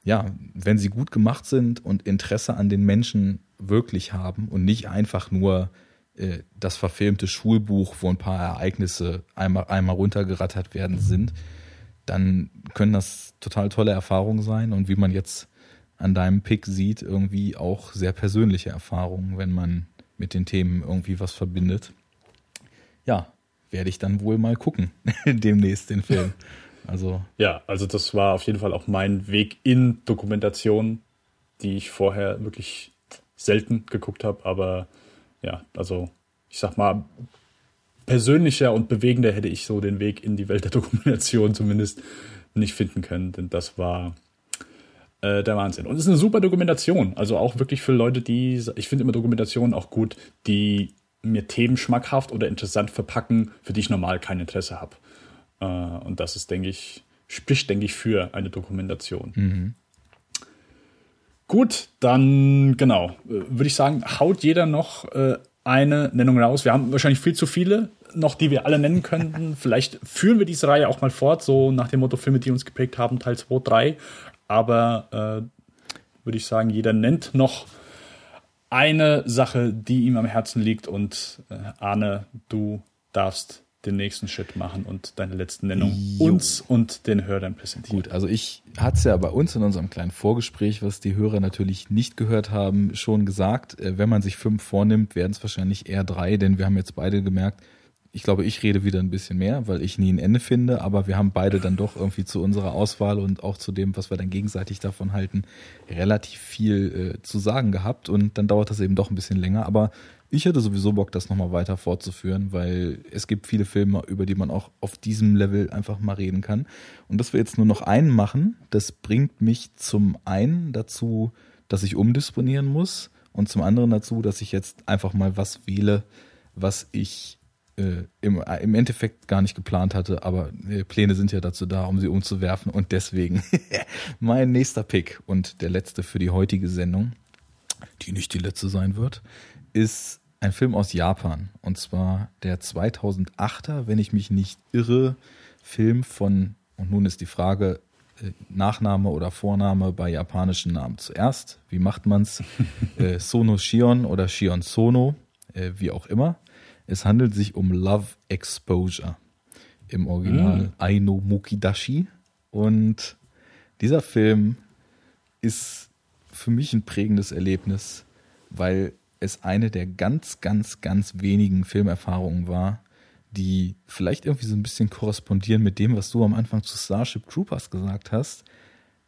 ja, wenn sie gut gemacht sind und Interesse an den Menschen wirklich haben und nicht einfach nur äh, das verfilmte Schulbuch, wo ein paar Ereignisse einmal, einmal runtergerattert werden sind, dann können das total tolle Erfahrungen sein und wie man jetzt an deinem Pick sieht, irgendwie auch sehr persönliche Erfahrungen, wenn man mit den Themen irgendwie was verbindet. Ja, werde ich dann wohl mal gucken, demnächst den Film. Also. Ja, also das war auf jeden Fall auch mein Weg in Dokumentation, die ich vorher wirklich selten geguckt habe, aber ja, also ich sag mal, persönlicher und bewegender hätte ich so den Weg in die Welt der Dokumentation zumindest nicht finden können, denn das war äh, der Wahnsinn. Und es ist eine super Dokumentation, also auch wirklich für Leute, die, ich finde immer Dokumentationen auch gut, die mir Themen schmackhaft oder interessant verpacken, für die ich normal kein Interesse habe. Äh, und das ist, denke ich, spricht, denke ich, für eine Dokumentation. Mhm. Gut, dann genau, äh, würde ich sagen, haut jeder noch äh, eine Nennung raus. Wir haben wahrscheinlich viel zu viele noch, die wir alle nennen könnten. Vielleicht führen wir diese Reihe auch mal fort, so nach dem Motto Filme, die uns geprägt haben, Teil 2, 3. Aber äh, würde ich sagen, jeder nennt noch eine Sache, die ihm am Herzen liegt. Und äh, Arne, du darfst den nächsten Schritt machen und deine letzten Nennung jo. uns und den Hörern präsentieren. Gut, also ich hatte es ja bei uns in unserem kleinen Vorgespräch, was die Hörer natürlich nicht gehört haben, schon gesagt, äh, wenn man sich fünf vornimmt, werden es wahrscheinlich eher drei, denn wir haben jetzt beide gemerkt, ich glaube, ich rede wieder ein bisschen mehr, weil ich nie ein Ende finde, aber wir haben beide dann doch irgendwie zu unserer Auswahl und auch zu dem, was wir dann gegenseitig davon halten, relativ viel äh, zu sagen gehabt und dann dauert das eben doch ein bisschen länger, aber ich hätte sowieso Bock, das nochmal weiter fortzuführen, weil es gibt viele Filme, über die man auch auf diesem Level einfach mal reden kann. Und dass wir jetzt nur noch einen machen, das bringt mich zum einen dazu, dass ich umdisponieren muss und zum anderen dazu, dass ich jetzt einfach mal was wähle, was ich äh, im, äh, im Endeffekt gar nicht geplant hatte, aber äh, Pläne sind ja dazu da, um sie umzuwerfen und deswegen mein nächster Pick und der letzte für die heutige Sendung, die nicht die letzte sein wird, ist ein Film aus Japan und zwar der 2008er, wenn ich mich nicht irre, Film von und nun ist die Frage, äh, Nachname oder Vorname bei japanischen Namen zuerst. Wie macht man's? äh, Sono Shion oder Shion Sono, äh, wie auch immer. Es handelt sich um Love Exposure. Im Original mm. Aino Mukidashi. Und dieser Film ist für mich ein prägendes Erlebnis, weil es eine der ganz, ganz, ganz wenigen Filmerfahrungen war, die vielleicht irgendwie so ein bisschen korrespondieren mit dem, was du am Anfang zu Starship Troopers gesagt hast,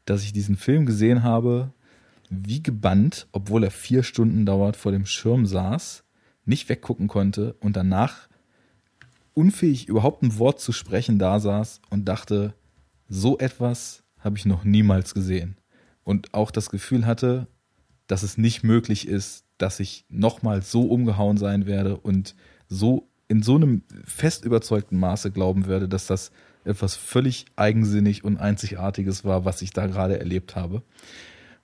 dass ich diesen Film gesehen habe, wie gebannt, obwohl er vier Stunden dauert, vor dem Schirm saß nicht weggucken konnte und danach unfähig überhaupt ein Wort zu sprechen da saß und dachte, so etwas habe ich noch niemals gesehen. Und auch das Gefühl hatte, dass es nicht möglich ist, dass ich nochmal so umgehauen sein werde und so in so einem fest überzeugten Maße glauben werde, dass das etwas völlig eigensinnig und einzigartiges war, was ich da gerade erlebt habe.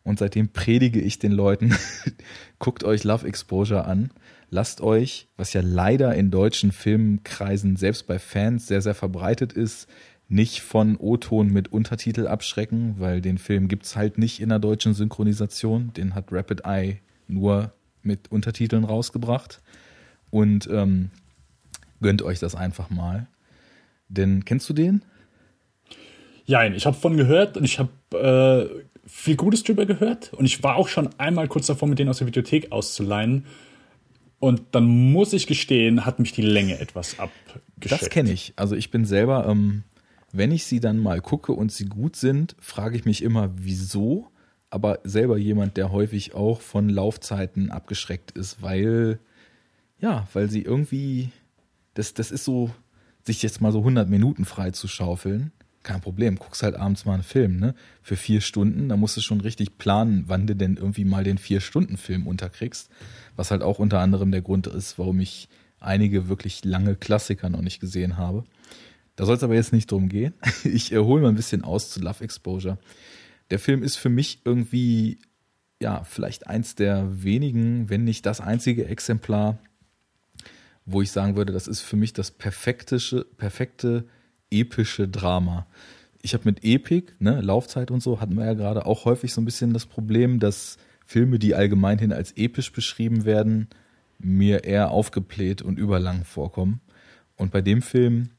Und seitdem predige ich den Leuten, guckt euch Love Exposure an lasst euch, was ja leider in deutschen Filmkreisen selbst bei Fans sehr, sehr verbreitet ist, nicht von O-Ton mit Untertitel abschrecken, weil den Film gibt's halt nicht in der deutschen Synchronisation. Den hat Rapid Eye nur mit Untertiteln rausgebracht. Und ähm, gönnt euch das einfach mal. Denn kennst du den? Ja, ich habe von gehört und ich habe äh, viel Gutes drüber gehört. Und ich war auch schon einmal kurz davor, mit denen aus der Videothek auszuleihen Und dann muss ich gestehen, hat mich die Länge etwas abgeschreckt. Das kenne ich. Also ich bin selber, ähm, wenn ich sie dann mal gucke und sie gut sind, frage ich mich immer, wieso. Aber selber jemand, der häufig auch von Laufzeiten abgeschreckt ist, weil, ja, weil sie irgendwie, das, das ist so, sich jetzt mal so 100 Minuten frei zu schaufeln kein Problem, guckst halt abends mal einen Film, ne? Für vier Stunden, da musst du schon richtig planen, wann du denn irgendwie mal den Vier-Stunden-Film unterkriegst. Was halt auch unter anderem der Grund ist, warum ich einige wirklich lange Klassiker noch nicht gesehen habe. Da soll es aber jetzt nicht drum gehen. Ich erhole mal ein bisschen aus zu Love Exposure. Der Film ist für mich irgendwie, ja, vielleicht eins der wenigen, wenn nicht das einzige Exemplar, wo ich sagen würde, das ist für mich das perfekte, perfekte epische Drama. Ich habe mit Epik, ne, Laufzeit und so, hatten wir ja gerade auch häufig so ein bisschen das Problem, dass Filme, die allgemeinhin als episch beschrieben werden, mir eher aufgebläht und überlang vorkommen. Und bei dem Film,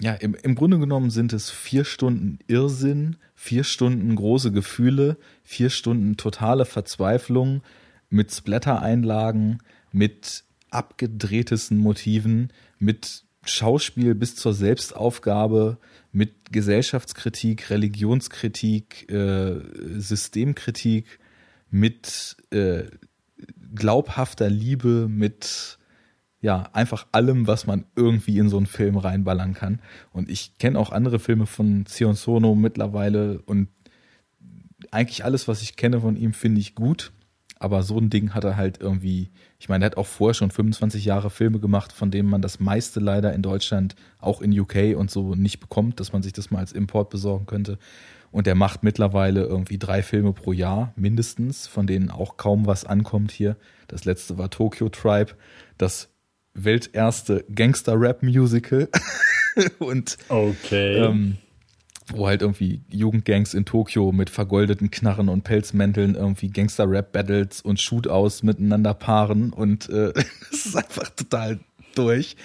ja, im, im Grunde genommen sind es vier Stunden Irrsinn, vier Stunden große Gefühle, vier Stunden totale Verzweiflung mit Splatter-Einlagen, mit abgedrehtesten Motiven, mit Schauspiel bis zur Selbstaufgabe mit Gesellschaftskritik, Religionskritik, äh, Systemkritik, mit äh, glaubhafter Liebe, mit ja, einfach allem, was man irgendwie in so einen Film reinballern kann. Und ich kenne auch andere Filme von Sion Sono mittlerweile und eigentlich alles, was ich kenne von ihm, finde ich gut. Aber so ein Ding hat er halt irgendwie, ich meine, er hat auch vorher schon 25 Jahre Filme gemacht, von denen man das meiste leider in Deutschland, auch in UK und so nicht bekommt, dass man sich das mal als Import besorgen könnte. Und er macht mittlerweile irgendwie drei Filme pro Jahr mindestens, von denen auch kaum was ankommt hier. Das letzte war Tokyo Tribe, das welterste Gangster-Rap-Musical. und okay. Ähm, wo halt irgendwie Jugendgangs in Tokio mit vergoldeten Knarren und Pelzmänteln irgendwie Gangster-Rap-Battles und Shootouts miteinander paaren und äh, das ist einfach total durch.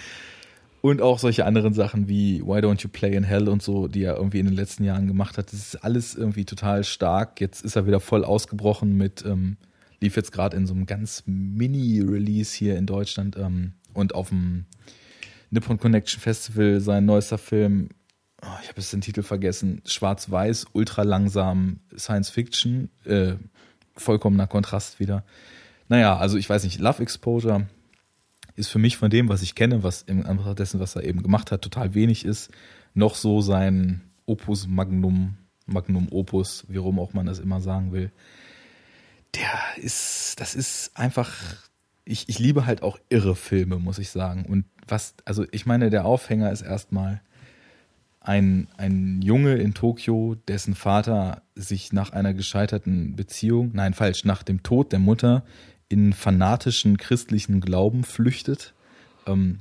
Und auch solche anderen Sachen wie Why Don't You Play in Hell und so, die er irgendwie in den letzten Jahren gemacht hat. Das ist alles irgendwie total stark. Jetzt ist er wieder voll ausgebrochen mit, ähm, lief jetzt gerade in so einem ganz Mini-Release hier in Deutschland ähm, und auf dem Nippon Connection Festival sein neuester Film oh, ich habe jetzt den Titel vergessen, schwarz-weiß, ultra langsam Science Fiction, äh, vollkommener Kontrast wieder. Naja, also ich weiß nicht, Love Exposure ist für mich von dem, was ich kenne, was im Anbetracht dessen, was er eben gemacht hat, total wenig ist, noch so sein Opus Magnum, Magnum Opus, wie rum auch man das immer sagen will. Der ist, das ist einfach, ich, ich liebe halt auch irre Filme, muss ich sagen. Und was, also ich meine, der Aufhänger ist erstmal, ein, ein Junge in Tokio, dessen Vater sich nach einer gescheiterten Beziehung, nein, falsch, nach dem Tod der Mutter in fanatischen christlichen Glauben flüchtet ähm,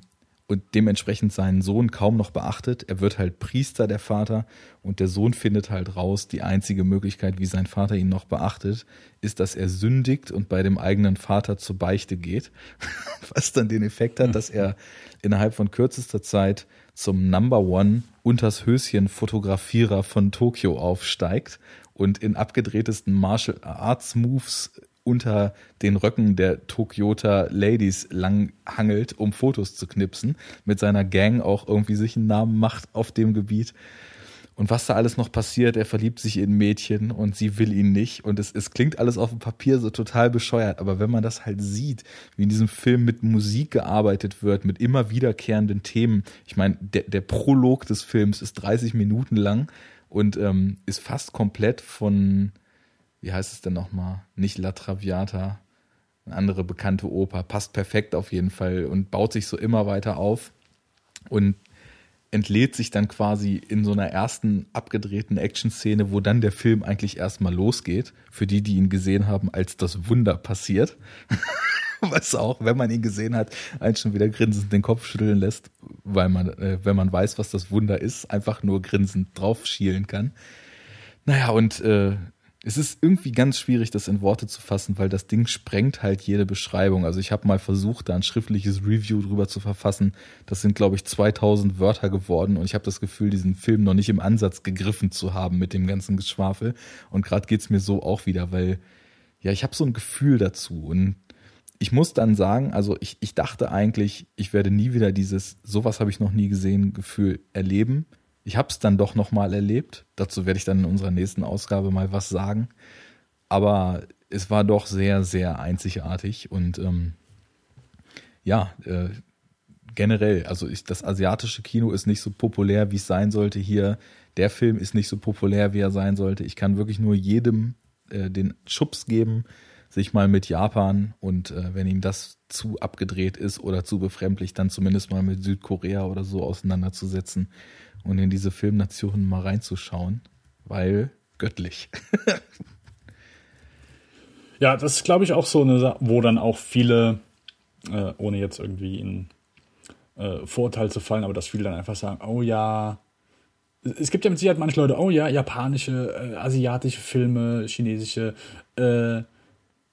und dementsprechend seinen Sohn kaum noch beachtet. Er wird halt Priester, der Vater, und der Sohn findet halt raus, die einzige Möglichkeit, wie sein Vater ihn noch beachtet, ist, dass er sündigt und bei dem eigenen Vater zur Beichte geht, was dann den Effekt hat, dass er innerhalb von kürzester Zeit zum Number One unters Höschen Fotografierer von Tokio aufsteigt und in abgedrehtesten Martial Arts Moves unter den Röcken der Tokyota Ladies lang hangelt, um Fotos zu knipsen, mit seiner Gang auch irgendwie sich einen Namen macht auf dem Gebiet und was da alles noch passiert. Er verliebt sich in Mädchen und sie will ihn nicht. Und es, es klingt alles auf dem Papier so total bescheuert. Aber wenn man das halt sieht, wie in diesem Film mit Musik gearbeitet wird, mit immer wiederkehrenden Themen. Ich meine, der, der Prolog des Films ist 30 Minuten lang und ähm, ist fast komplett von, wie heißt es denn nochmal? Nicht La Traviata, eine andere bekannte Oper. Passt perfekt auf jeden Fall und baut sich so immer weiter auf. Und entlädt sich dann quasi in so einer ersten abgedrehten Action-Szene, wo dann der Film eigentlich erstmal losgeht. Für die, die ihn gesehen haben, als das Wunder passiert. Was auch, wenn man ihn gesehen hat, einen schon wieder grinsend den Kopf schütteln lässt, weil man, äh, wenn man weiß, was das Wunder ist, einfach nur grinsend drauf schielen kann. Naja, und äh, es ist irgendwie ganz schwierig, das in Worte zu fassen, weil das Ding sprengt halt jede Beschreibung. Also ich habe mal versucht, da ein schriftliches Review drüber zu verfassen. Das sind, glaube ich, 2000 Wörter geworden und ich habe das Gefühl, diesen Film noch nicht im Ansatz gegriffen zu haben mit dem ganzen Geschwafel. Und gerade geht's mir so auch wieder, weil ja, ich habe so ein Gefühl dazu und ich muss dann sagen, also ich, ich dachte eigentlich, ich werde nie wieder dieses, sowas habe ich noch nie gesehen, Gefühl erleben. Ich habe es dann doch nochmal erlebt. Dazu werde ich dann in unserer nächsten Ausgabe mal was sagen. Aber es war doch sehr, sehr einzigartig und ähm, ja, äh, generell, also ich, das asiatische Kino ist nicht so populär, wie es sein sollte hier. Der Film ist nicht so populär, wie er sein sollte. Ich kann wirklich nur jedem äh, den Schubs geben, sich mal mit Japan und äh, wenn ihm das zu abgedreht ist oder zu befremdlich, dann zumindest mal mit Südkorea oder so auseinanderzusetzen und in diese Filmnationen mal reinzuschauen, weil göttlich. ja, das ist, glaube ich, auch so eine Sache, wo dann auch viele, äh, ohne jetzt irgendwie in äh, Vorurteil zu fallen, aber dass viele dann einfach sagen, oh ja, es gibt ja mit Sicherheit manche Leute, oh ja, japanische, äh, asiatische Filme, chinesische, äh,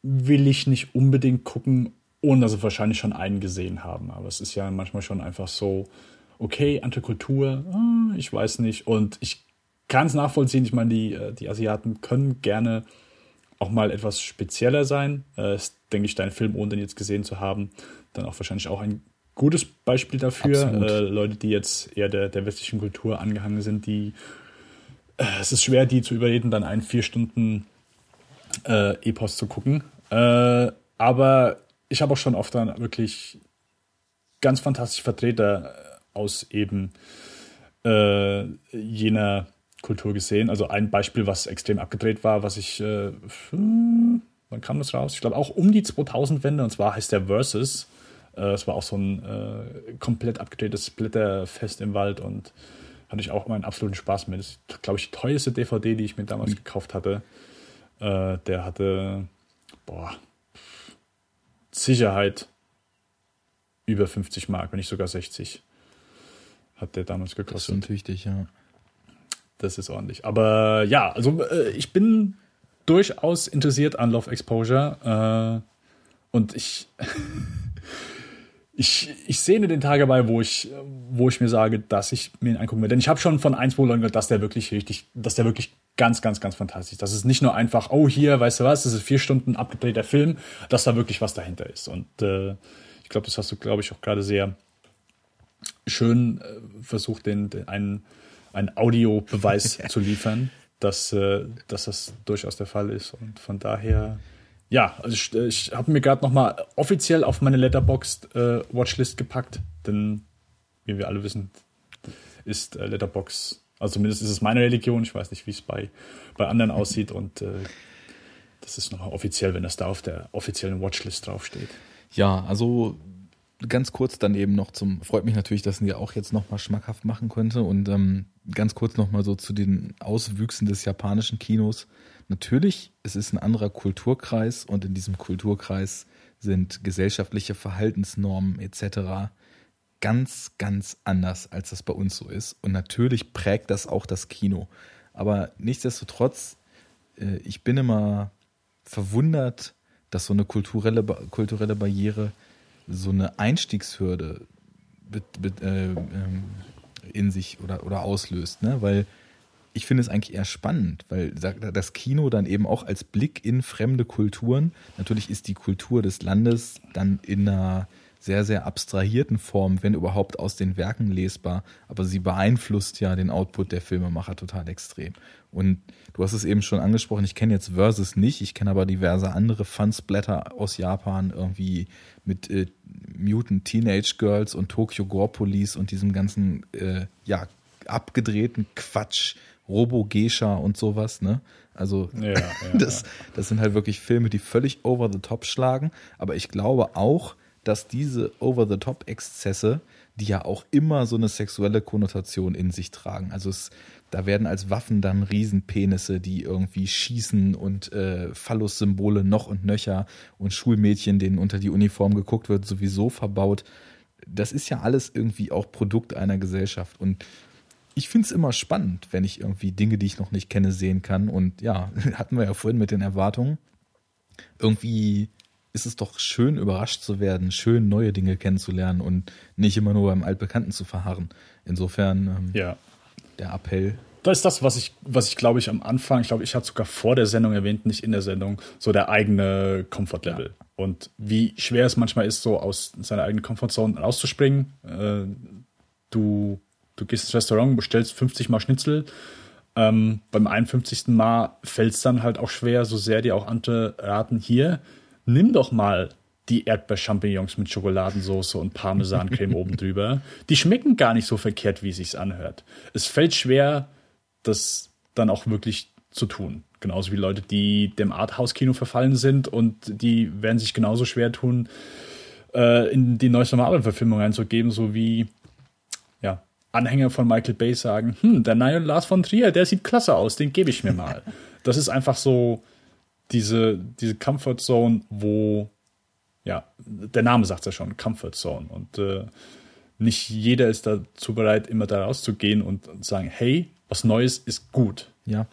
will ich nicht unbedingt gucken, ohne dass sie wahrscheinlich schon einen gesehen haben. Aber es ist ja manchmal schon einfach so, okay, andere Kultur, ah, ich weiß nicht. Und ich kann es nachvollziehen. Ich meine, die, äh, die Asiaten können gerne auch mal etwas spezieller sein. Äh, ist, denke ich, dein Film, ohne den jetzt gesehen zu haben, dann auch wahrscheinlich auch ein gutes Beispiel dafür. Äh, Leute, die jetzt eher der, der westlichen Kultur angehangen sind, die äh, es ist schwer, die zu überreden, dann einen vier Stunden äh, Epos zu gucken. Aber ich habe auch schon oft dann wirklich ganz fantastische Vertreter aus eben äh, jener Kultur gesehen. Also ein Beispiel, was extrem abgedreht war, was ich, äh, wann kam das raus? Ich glaube auch um die 2000-Wende und zwar heißt der Versus. Äh, es war auch so ein äh, komplett abgedrehtes Splitterfest im Wald und hatte ich auch meinen absoluten Spaß mit. Das ist, glaube ich, die teuerste DVD, die ich mir damals mhm. gekauft hatte. Äh, der hatte, boah, Sicherheit über 50 Mark, wenn nicht sogar 60. Hat der damals gekostet. Das ist dich, ja. Das ist ordentlich. Aber ja, also äh, ich bin durchaus interessiert an Love Exposure. Äh, und ich ich, ich sehne den Tag dabei, wo ich, wo ich mir sage, dass ich mir ihn angucken will. Denn ich habe schon von ein, zwei Leuten gehört, dass der wirklich richtig, dass der wirklich ganz, ganz, ganz fantastisch ist. Das ist nicht nur einfach, oh, hier, weißt du was, das ist vier Stunden abgedrehter Film, dass da wirklich was dahinter ist. Und äh, ich glaube, das hast du, glaube ich, auch gerade sehr schön äh, versucht, den, den einen, einen Audiobeweis zu liefern, dass, äh, dass das durchaus der Fall ist. Und von daher ja, also ich, äh, ich habe mir gerade nochmal offiziell auf meine Letterboxd äh, Watchlist gepackt, denn wie wir alle wissen, ist äh, Letterbox, also zumindest ist es meine Religion, ich weiß nicht, wie es bei, bei anderen aussieht und das ist nochmal offiziell, wenn das da auf der offiziellen Watchlist draufsteht. Ja, also ganz kurz dann eben noch zum, freut mich natürlich, dass ihr auch jetzt nochmal schmackhaft machen konnte und ähm, ganz kurz nochmal so zu den Auswüchsen des japanischen Kinos. Natürlich, es ist ein anderer Kulturkreis und in diesem Kulturkreis sind gesellschaftliche Verhaltensnormen etc. ganz, ganz anders, als das bei uns so ist. Und natürlich prägt das auch das Kino. Aber nichtsdestotrotz, äh, ich bin immer verwundert, dass so eine kulturelle, kulturelle Barriere so eine Einstiegshürde äh, ähm, in sich oder, oder auslöst, ne? Weil ich finde es eigentlich eher spannend, weil das Kino dann eben auch als Blick in fremde Kulturen, natürlich ist die Kultur des Landes dann in einer sehr, sehr abstrahierten Form, wenn überhaupt aus den Werken lesbar, aber sie beeinflusst ja den Output der Filmemacher total extrem. Und du hast es eben schon angesprochen, ich kenne jetzt Versus nicht, ich kenne aber diverse andere Fun-Splatter aus Japan, irgendwie mit äh, Mutant Teenage Girls und Tokyo Gore Police und diesem ganzen, äh, ja, abgedrehten Quatsch, Robo-Gescha und sowas, ne? Also ja, ja, das, das sind halt wirklich Filme, die völlig over the top schlagen. Aber ich glaube auch, dass diese Over-the-Top-Exzesse, die ja auch immer so eine sexuelle Konnotation in sich tragen. Also es, da werden als Waffen dann Riesenpenisse, die irgendwie schießen und äh, Phallus-Symbole noch und nöcher und Schulmädchen, denen unter die Uniform geguckt wird, sowieso verbaut. Das ist ja alles irgendwie auch Produkt einer Gesellschaft. Und ich finde es immer spannend, wenn ich irgendwie Dinge, die ich noch nicht kenne, sehen kann. Und ja, hatten wir ja vorhin mit den Erwartungen. Irgendwie ist es doch schön, überrascht zu werden, schön neue Dinge kennenzulernen und nicht immer nur beim Altbekannten zu verharren. Insofern ähm, ja. der Appell. Das ist das, was ich, was ich glaube ich am Anfang, ich glaube, ich hatte sogar vor der Sendung erwähnt, nicht in der Sendung, so der eigene Comfort-Level. Ja. Und wie schwer es manchmal ist, so aus seiner eigenen Comfortzone rauszuspringen. Äh, du, du gehst ins Restaurant, bestellst 50 Mal Schnitzel. Ähm, beim 51. Mal fällt es dann halt auch schwer, so sehr dir auch andere raten, hier, nimm doch mal die Erdbeer-Champignons mit Schokoladensauce und Parmesancreme oben drüber. Die schmecken gar nicht so verkehrt, wie es sich anhört. Es fällt schwer, das dann auch wirklich zu tun. Genauso wie Leute, die dem Arthouse-Kino verfallen sind und die werden sich genauso schwer tun, äh, in die neueste Marvel-Verfilmung einzugeben, so wie ja, Anhänger von Michael Bay sagen, hm, der neue Lars von Trier, der sieht klasse aus, den gebe ich mir mal. das ist einfach so diese, diese Comfort Zone, wo, ja, der Name sagt es ja schon, Comfort Zone. Und äh, nicht jeder ist dazu bereit, immer da rauszugehen und sagen, hey, was Neues ist gut. Ja.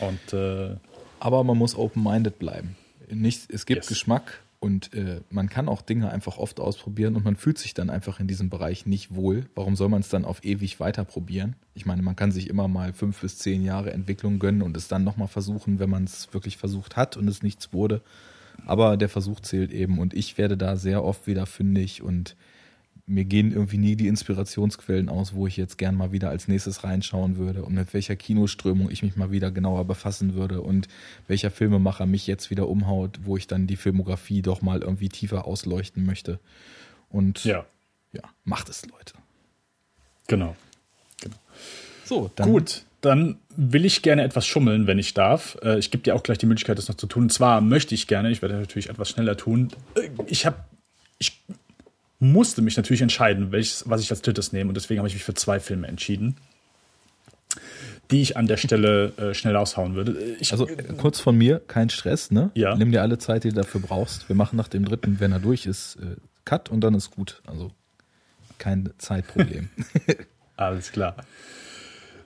Und, äh, Aber man muss open-minded bleiben. Nicht, es gibt yes. Geschmack und äh, man kann auch Dinge einfach oft ausprobieren und man fühlt sich dann einfach in diesem Bereich nicht wohl. Warum soll man es dann auf ewig weiter probieren? Ich meine, man kann sich immer mal fünf bis zehn Jahre Entwicklung gönnen und es dann nochmal versuchen, wenn man es wirklich versucht hat und es nichts wurde. Aber der Versuch zählt eben und ich werde da sehr oft wieder fündig und mir gehen irgendwie nie die Inspirationsquellen aus, wo ich jetzt gern mal wieder als nächstes reinschauen würde und mit welcher Kinoströmung ich mich mal wieder genauer befassen würde und welcher Filmemacher mich jetzt wieder umhaut, wo ich dann die Filmografie doch mal irgendwie tiefer ausleuchten möchte. Und ja, ja macht es, Leute. Genau. genau. So, dann. Gut, dann will ich gerne etwas schummeln, wenn ich darf. Äh, ich gebe dir auch gleich die Möglichkeit, das noch zu tun. Und zwar möchte ich gerne, ich werde natürlich etwas schneller tun. Äh, ich habe ich musste mich natürlich entscheiden, welches, was ich als drittes nehme. Und deswegen habe ich mich für zwei Filme entschieden, die ich an der Stelle äh, schnell raushauen würde. Ich, also äh, kurz von mir, kein Stress, ne? Ja. Nimm dir alle Zeit, die du dafür brauchst. Wir machen nach dem dritten, wenn er durch ist, äh, Cut und dann ist gut. Also kein Zeitproblem. Alles klar.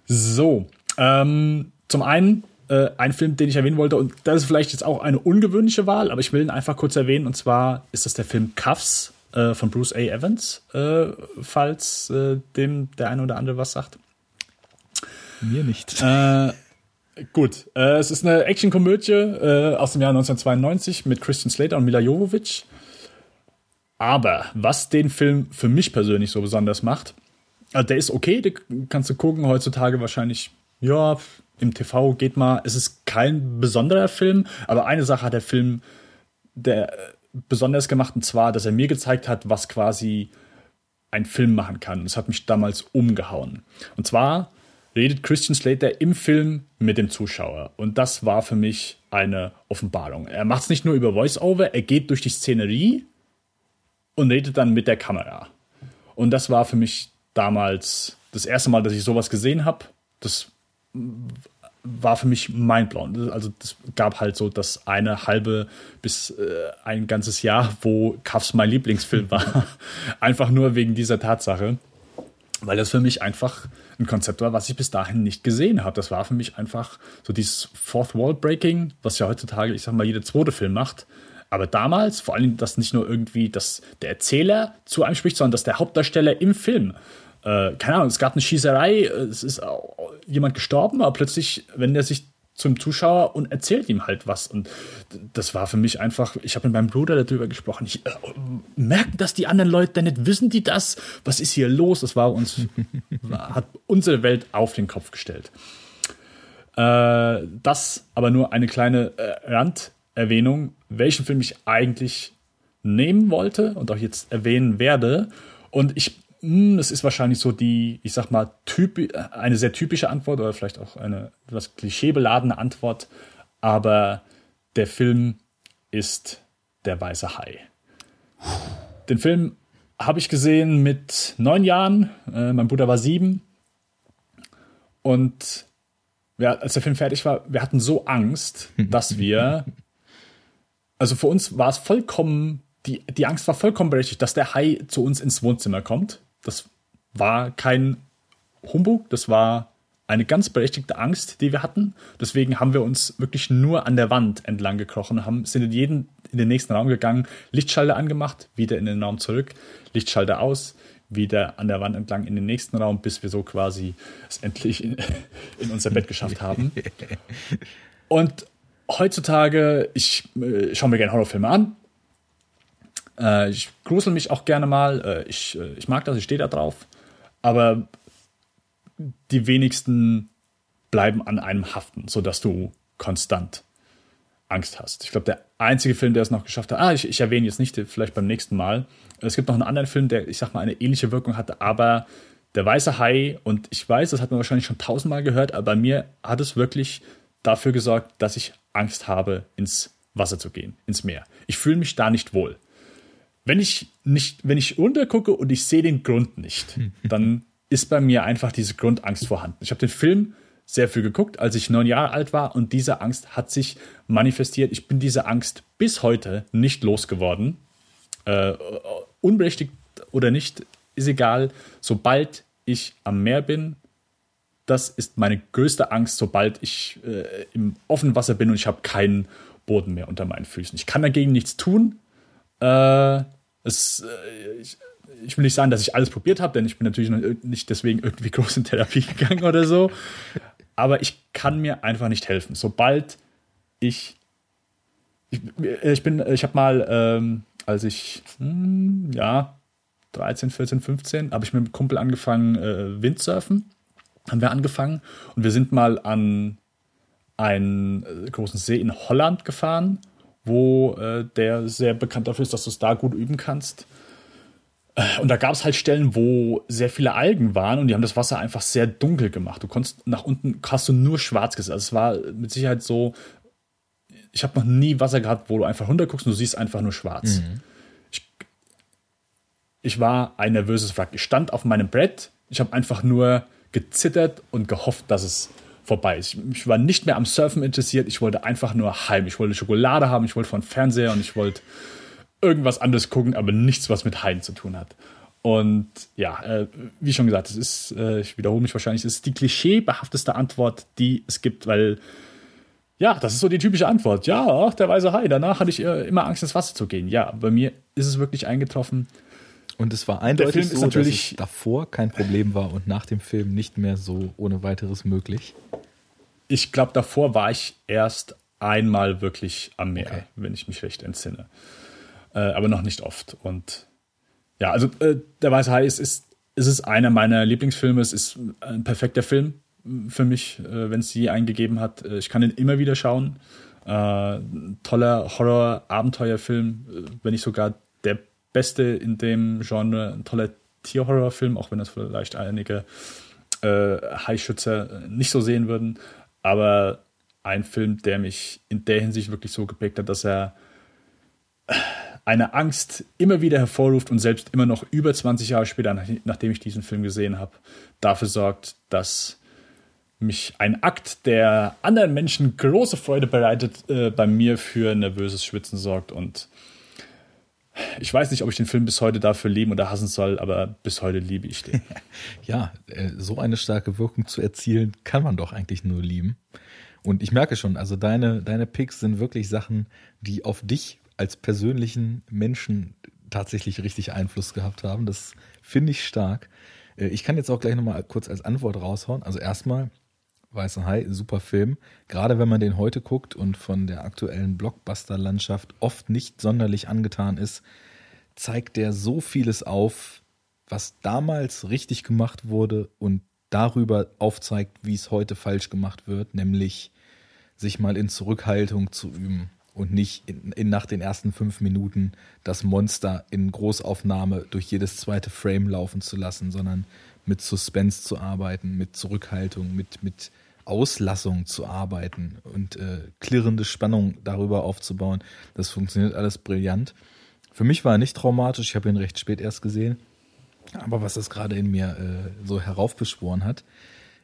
So, ähm, zum einen äh, ein Film, den ich erwähnen wollte, und das ist vielleicht jetzt auch eine ungewöhnliche Wahl, aber ich will ihn einfach kurz erwähnen, und zwar ist das der Film Cuffs äh, von Bruce A. Evans, äh, falls äh, dem der eine oder andere was sagt. Mir nicht. Äh, gut, äh, es ist eine Actionkomödie aus dem Jahr 1992 mit Christian Slater und Mila Jovovich. Aber was den Film für mich persönlich so besonders macht, also der ist okay, den kannst du gucken, heutzutage wahrscheinlich, ja, im TV geht mal. Es ist kein besonderer Film, aber eine Sache hat der Film, der besonders gemacht, und zwar, dass er mir gezeigt hat, was quasi ein Film machen kann. Das hat mich damals umgehauen. Und zwar redet Christian Slater im Film mit dem Zuschauer. Und das war für mich eine Offenbarung. Er macht es nicht nur über Voice-Over, er geht durch die Szenerie und redet dann mit der Kamera. Und das war für mich damals das erste Mal, dass ich sowas gesehen habe. Das war für mich mindblown. Also das gab halt so das eine halbe bis äh, ein ganzes Jahr, wo Cuffs mein Lieblingsfilm war. einfach nur wegen dieser Tatsache. Weil das für mich einfach ein Konzept war, was ich bis dahin nicht gesehen habe. Das war für mich einfach so dieses Fourth Wall Breaking, was ja heutzutage, ich sag mal, jeder zweite Film macht. Aber damals, vor allem, dass nicht nur irgendwie dass der Erzähler zu einem spricht, sondern dass der Hauptdarsteller im Film äh, keine Ahnung, es gab eine Schießerei, es ist jemand gestorben, aber plötzlich, wenn der sich zum Zuschauer und erzählt ihm halt was. Und das war für mich einfach, ich habe mit meinem Bruder darüber gesprochen. Ich, äh, merken das die anderen Leute nicht? Wissen die das? Was ist hier los? Das war uns, hat unsere Welt auf den Kopf gestellt. Äh, das aber nur eine kleine äh, Randerwähnung, welchen Film ich eigentlich nehmen wollte und auch jetzt erwähnen werde. Und ich es ist wahrscheinlich so die, ich sag mal, typ, eine sehr typische Antwort oder vielleicht auch eine etwas klischeebeladene Antwort, aber der Film ist Der Weiße Hai. Den Film habe ich gesehen mit neun Jahren, äh, mein Bruder war sieben und ja, als der Film fertig war, wir hatten so Angst, dass wir, also für uns war es vollkommen, die, die Angst war vollkommen berechtigt, dass der Hai zu uns ins Wohnzimmer kommt das war kein Humbug, das war eine ganz berechtigte Angst, die wir hatten. Deswegen haben wir uns wirklich nur an der Wand entlang gekrochen, haben, sind in jeden in den nächsten Raum gegangen, Lichtschalter angemacht, wieder in den Raum zurück, Lichtschalter aus, wieder an der Wand entlang in den nächsten Raum, bis wir so quasi es endlich in, in unser Bett geschafft haben. Und heutzutage, ich äh, schaue mir gerne Horrorfilme an. Äh, ich grusel mich auch gerne mal. Äh, ich, äh, ich mag das, ich stehe da drauf. Aber die wenigsten bleiben an einem haften, sodass du konstant Angst hast. Ich glaube, der einzige Film, der es noch geschafft hat, ah, ich, ich erwähne jetzt nicht, vielleicht beim nächsten Mal. Es gibt noch einen anderen Film, der, ich sag mal, eine ähnliche Wirkung hatte, aber der weiße Hai, und ich weiß, das hat man wahrscheinlich schon tausendmal gehört, aber bei mir hat es wirklich dafür gesorgt, dass ich Angst habe, ins Wasser zu gehen, ins Meer. Ich fühle mich da nicht wohl. Wenn ich nicht, wenn ich runtergucke und ich sehe den Grund nicht, dann ist bei mir einfach diese Grundangst vorhanden. Ich habe den Film sehr viel geguckt, als ich neun Jahre alt war und diese Angst hat sich manifestiert. Ich bin diese Angst bis heute nicht losgeworden. Äh, unberechtigt oder nicht, ist egal. Sobald ich am Meer bin, das ist meine größte Angst, sobald ich äh, im offenen Wasser bin und ich habe keinen Boden mehr unter meinen Füßen. Ich kann dagegen nichts tun. Äh, es, äh, ich, ich will nicht sagen, dass ich alles probiert habe, denn ich bin natürlich nicht deswegen irgendwie groß in Therapie gegangen oder so aber ich kann mir einfach nicht helfen. Sobald ich ich, ich bin, ich habe mal, ähm, als ich, hm, ja, 13, 14, 15, habe ich mit einem Kumpel angefangen, äh, Windsurfen. Haben wir angefangen und wir sind mal an einen äh, großen See in Holland gefahren, wo äh, der sehr bekannt dafür ist, dass du es da gut üben kannst. Äh, und da gab es halt Stellen, wo sehr viele Algen waren und die haben das Wasser einfach sehr dunkel gemacht. Du konntest nach unten hast du nur schwarz gesehen. Also es war mit Sicherheit so. Ich habe noch nie Wasser gehabt, wo du einfach runterguckst und du siehst einfach nur schwarz. Mhm. Ich, ich war ein nervöses Wrack. Ich stand auf meinem Brett. Ich habe einfach nur gezittert und gehofft, dass es vorbei. Ich, ich, war nicht mehr am Surfen interessiert. Ich wollte einfach nur heim. Ich wollte Schokolade haben. Ich wollte von Fernseher und ich wollte irgendwas anderes gucken, aber nichts, was mit Heiden zu tun hat. Und ja, äh, wie schon gesagt, es ist, äh, ich wiederhole mich wahrscheinlich, es ist die klischeebehafteste Antwort, die es gibt, weil ja, das ist so die typische Antwort. Ja, der weiße Hai. Danach hatte ich äh, immer Angst, ins Wasser zu gehen. Ja, bei mir ist es wirklich eingetroffen. Und es war eindeutig so, dass es davor kein Problem war und nach dem Film nicht mehr so ohne weiteres möglich. Ich glaube, davor war ich erst einmal wirklich am Meer, okay. wenn ich mich recht entsinne äh, aber noch nicht oft. Und ja, also äh, Der Weiße Hai ist, ist, ist es einer meiner Lieblingsfilme. Es ist ein perfekter Film für mich, äh, wenn es je eingegeben hat. Äh, ich kann ihn immer wieder schauen. Äh, toller Horror-Abenteuerfilm, äh, wenn nicht sogar der beste in dem Genre. Ein toller Tierhorrorfilm, auch wenn das vielleicht einige äh, Haischützer nicht so sehen würden. Aber ein Film, der mich in der Hinsicht wirklich so geprägt hat, dass er eine Angst immer wieder hervorruft und selbst immer noch über 20 Jahre später, nachdem ich diesen Film gesehen habe, dafür sorgt, dass mich ein Akt, der anderen Menschen große Freude bereitet, äh, bei mir für nervöses Schwitzen sorgt. Und ich weiß nicht, ob ich den Film bis heute dafür lieben oder hassen soll, aber bis heute liebe ich den. ja, äh, so eine starke Wirkung zu erzielen, kann man doch eigentlich nur lieben. Und ich merke schon, also deine, deine Picks sind wirklich Sachen, die auf dich als persönlichen Menschen tatsächlich richtig Einfluss gehabt haben. Das finde ich stark. Äh, ich kann jetzt auch gleich nochmal kurz als Antwort raushauen. Also erstmal, Weißer Hai, super Film. Gerade wenn man den heute guckt und von der aktuellen Blockbuster-Landschaft oft nicht sonderlich angetan ist, zeigt der so vieles auf, was damals richtig gemacht wurde und darüber aufzeigt, wie es heute falsch gemacht wird, nämlich sich mal in Zurückhaltung zu üben und nicht in, in, nach den ersten fünf Minuten das Monster in Großaufnahme durch jedes zweite Frame laufen zu lassen, sondern mit Suspense zu arbeiten, mit Zurückhaltung, mit, mit Auslassung zu arbeiten und äh, klirrende Spannung darüber aufzubauen. Das funktioniert alles brillant. Für mich war er nicht traumatisch, ich habe ihn recht spät erst gesehen. Aber was das gerade in mir äh, so heraufbeschworen hat,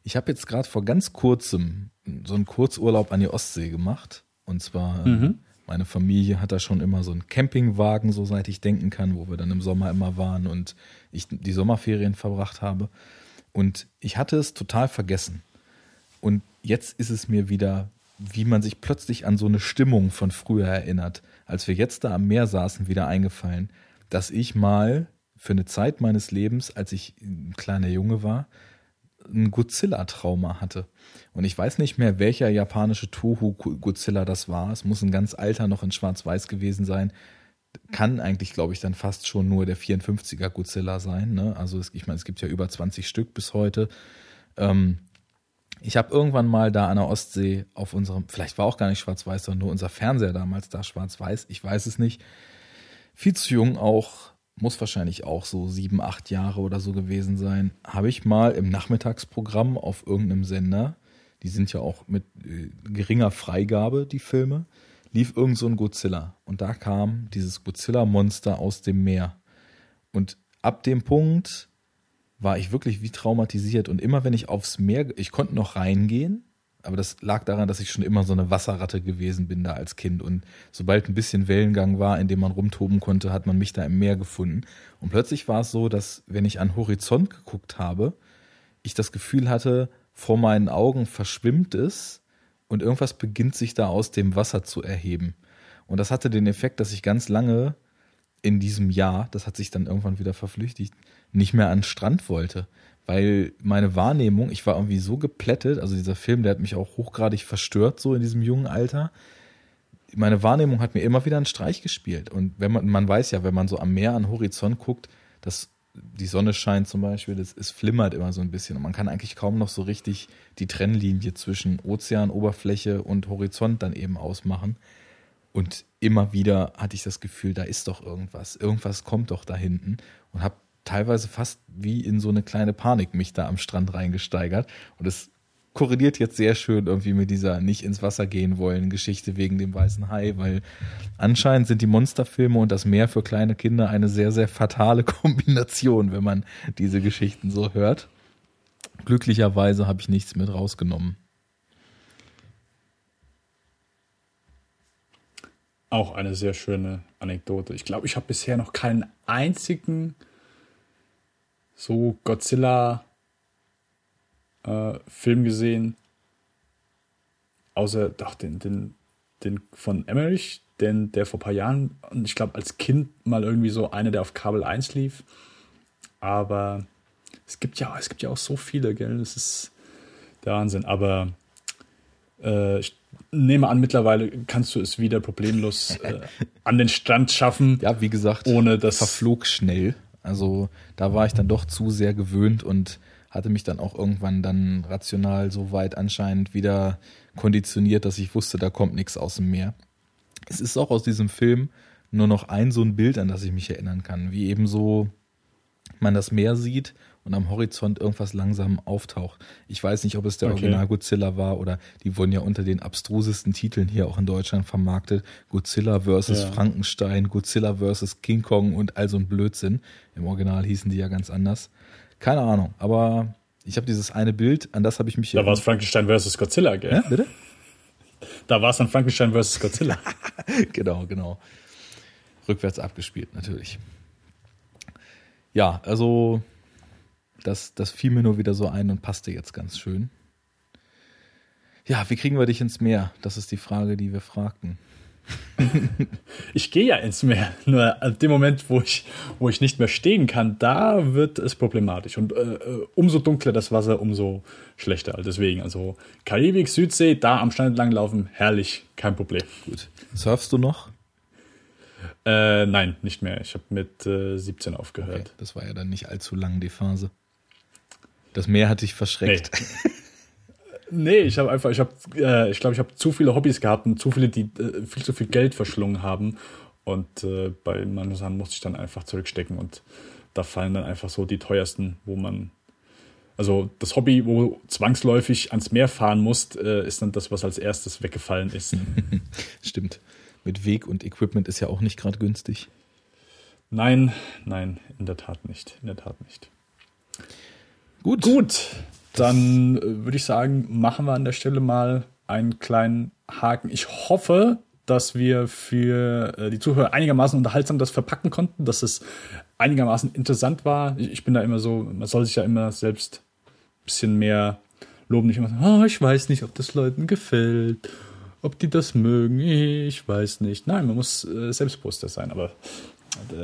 ich habe jetzt gerade vor ganz kurzem so einen Kurzurlaub an die Ostsee gemacht und zwar, mhm. meine Familie hat da schon immer so einen Campingwagen, so seit ich denken kann, wo wir dann im Sommer immer waren und ich die Sommerferien verbracht habe. Und ich hatte es total vergessen. Und jetzt ist es mir wieder, wie man sich plötzlich an so eine Stimmung von früher erinnert, als wir jetzt da am Meer saßen, wieder eingefallen, dass ich mal für eine Zeit meines Lebens, als ich ein kleiner Junge war, ein Godzilla-Trauma hatte. Und ich weiß nicht mehr, welcher japanische Toho-Godzilla das war. Es muss ein ganz alter noch in Schwarz-Weiß gewesen sein. Kann eigentlich, glaube ich, dann fast schon nur der 54er Godzilla sein. Ne? Also es, ich meine, es gibt ja über 20 Stück bis heute. Ähm, ich habe irgendwann mal da an der Ostsee auf unserem, vielleicht war auch gar nicht schwarz-weiß, sondern nur unser Fernseher damals da schwarz-weiß, ich weiß es nicht. Viel zu jung auch, muss wahrscheinlich auch so sieben, acht Jahre oder so gewesen sein, habe ich mal im Nachmittagsprogramm auf irgendeinem Sender, die sind ja auch mit äh, geringer Freigabe, die Filme, lief irgend so ein Godzilla. Und da kam dieses Godzilla-Monster aus dem Meer. Und ab dem Punkt war ich wirklich wie traumatisiert. Und immer wenn ich aufs Meer, ich konnte noch reingehen, aber das lag daran, dass ich schon immer so eine Wasserratte gewesen bin da als Kind. Und sobald ein bisschen Wellengang war, in dem man rumtoben konnte, hat man mich da im Meer gefunden. Und plötzlich war es so, dass wenn ich an Horizont geguckt habe, ich das Gefühl hatte, vor meinen Augen verschwimmt es und irgendwas beginnt sich da aus dem Wasser zu erheben. Und das hatte den Effekt, dass ich ganz lange in diesem Jahr, das hat sich dann irgendwann wieder verflüchtigt, nicht mehr an den Strand wollte. Weil meine Wahrnehmung, ich war irgendwie so geplättet, also dieser Film, der hat mich auch hochgradig verstört, so in diesem jungen Alter. Meine Wahrnehmung hat mir immer wieder einen Streich gespielt. Und wenn man, man weiß ja, wenn man so am Meer, an Horizont guckt, dass die Sonne scheint zum Beispiel, das, es flimmert immer so ein bisschen und man kann eigentlich kaum noch so richtig die Trennlinie zwischen Ozeanoberfläche und Horizont dann eben ausmachen. Und immer wieder hatte ich das Gefühl, da ist doch irgendwas, irgendwas kommt doch da hinten und habe teilweise fast wie in so eine kleine Panik mich da am Strand reingesteigert. Und es korreliert jetzt sehr schön irgendwie mit dieser nicht ins Wasser gehen wollen Geschichte wegen dem weißen Hai, weil anscheinend sind die Monsterfilme und das Meer für kleine Kinder eine sehr, sehr fatale Kombination, wenn man diese Geschichten so hört. Glücklicherweise habe ich nichts mit rausgenommen. Auch eine sehr schöne Anekdote. Ich glaube, ich habe bisher noch keinen einzigen so Godzilla äh, Film gesehen. Außer doch den, den, den von Emmerich, den, der vor ein paar Jahren, und ich glaube als Kind mal irgendwie so einer, der auf Kabel 1 lief. Aber es gibt ja, es gibt ja auch so viele, gell? Das ist der Wahnsinn. Aber äh, ich nehme an, mittlerweile kannst du es wieder problemlos äh, an den Strand schaffen. Ja, wie gesagt, ohne das verflog schnell. Also da war ich dann doch zu sehr gewöhnt und hatte mich dann auch irgendwann dann rational so weit anscheinend wieder konditioniert, dass ich wusste, da kommt nichts aus dem Meer. Es ist auch aus diesem Film nur noch ein so ein Bild, an das ich mich erinnern kann, wie eben so man das Meer sieht und am Horizont irgendwas langsam auftaucht. Ich weiß nicht, ob es der okay. Original Godzilla war oder die wurden ja unter den abstrusesten Titeln hier auch in Deutschland vermarktet. Godzilla versus ja. Frankenstein, Godzilla versus King Kong und all so ein Blödsinn. Im Original hießen die ja ganz anders. Keine Ahnung, aber ich habe dieses eine Bild, an das habe ich mich Da war es Frankenstein versus Godzilla, gell? Ja, bitte? Da war es dann Frankenstein versus Godzilla. genau, genau. Rückwärts abgespielt, natürlich. Ja, also das, das fiel mir nur wieder so ein und passte jetzt ganz schön. Ja, wie kriegen wir dich ins Meer? Das ist die Frage, die wir fragten. ich gehe ja ins Meer. Nur ab dem Moment, wo ich, wo ich nicht mehr stehen kann, da wird es problematisch. Und äh, äh umso dunkler das Wasser, umso schlechter. Deswegen, also Karibik, Südsee, da am Strand langlaufen, herrlich, kein Problem. Gut. Surfst du noch? Äh, nein, nicht mehr. Ich habe mit äh, 17 aufgehört. Okay, das war ja dann nicht allzu lang die Phase. Das Meer hat dich verschreckt. Nee. Nee, ich habe einfach, ich habe, äh, ich glaube, ich habe zu viele Hobbys gehabt und zu viele, die äh, viel zu viel Geld verschlungen haben. Und äh, bei manchen Sachen musste ich dann einfach zurückstecken und da fallen dann einfach so die teuersten, wo man, also das Hobby, wo zwangsläufig ans Meer fahren muss, äh, ist dann das, was als erstes weggefallen ist. Stimmt. Mit Weg und Equipment ist ja auch nicht gerade günstig. Nein, nein, in der Tat nicht, in der Tat nicht. Gut. Gut. Dann äh, würde ich sagen, machen wir an der Stelle mal einen kleinen Haken. Ich hoffe, dass wir für äh, die Zuhörer einigermaßen unterhaltsam das verpacken konnten, dass es einigermaßen interessant war. Ich, bin da immer so, man soll sich ja immer selbst ein bisschen mehr loben, nicht immer so, oh, ich weiß nicht, ob das Leuten gefällt, ob die das mögen, ich weiß nicht. Nein, man muss äh, selbstbewusster sein, aber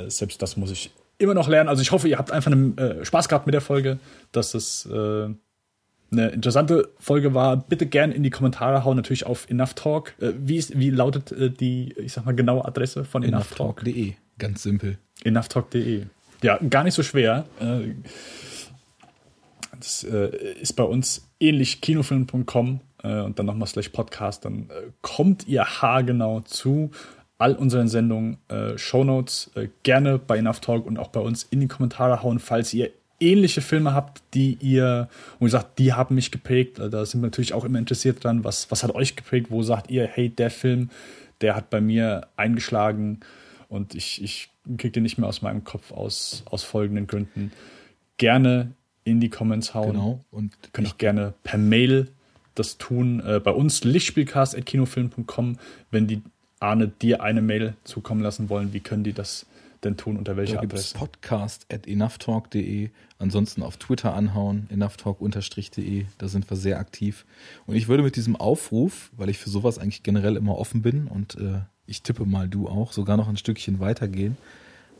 selbst das muss ich immer noch lernen. Also ich hoffe, ihr habt einfach einen, äh, Spaß gehabt mit der Folge, dass es äh, eine interessante Folge war. Bitte gern in die Kommentare hauen, natürlich auf Enough Talk. Äh, wie, ist, wie lautet äh, die, ich sag mal, genaue Adresse von Enough Talk? Enoughtalk.de, ganz simpel. Enoughtalk.de. Ja, gar nicht so schwer. Äh, das äh, ist bei uns ähnlich kinofilm.com und dann nochmal slash Podcast. Dann kommt ihr haargenau zu all unseren Sendungen, äh, Shownotes, äh, gerne bei Enough Talk und auch bei uns in die Kommentare hauen, falls ihr ähnliche Filme habt, die ihr, wo ihr sagt, die haben mich geprägt. Äh, da sind wir natürlich auch immer interessiert dran, was, was hat euch geprägt, wo sagt ihr, hey, der Film, der hat bei mir eingeschlagen und ich, ich kriege den nicht mehr aus meinem Kopf aus, aus folgenden Gründen. Gerne in die Comments hauen. Genau. Und Könnt auch gerne per Mail das tun. Äh, bei uns lichtspielcast.kinofilm.com, wenn die Arne dir eine Mail zukommen lassen wollen, wie können die das denn tun? Unter welcher da Adresse? Podcast at enoughtalk.de. Ansonsten auf Twitter anhauen, enoughtalk-de. Da sind wir sehr aktiv. Und ich würde mit diesem Aufruf, weil ich für sowas eigentlich generell immer offen bin und äh, ich tippe mal du auch, sogar noch ein Stückchen weitergehen.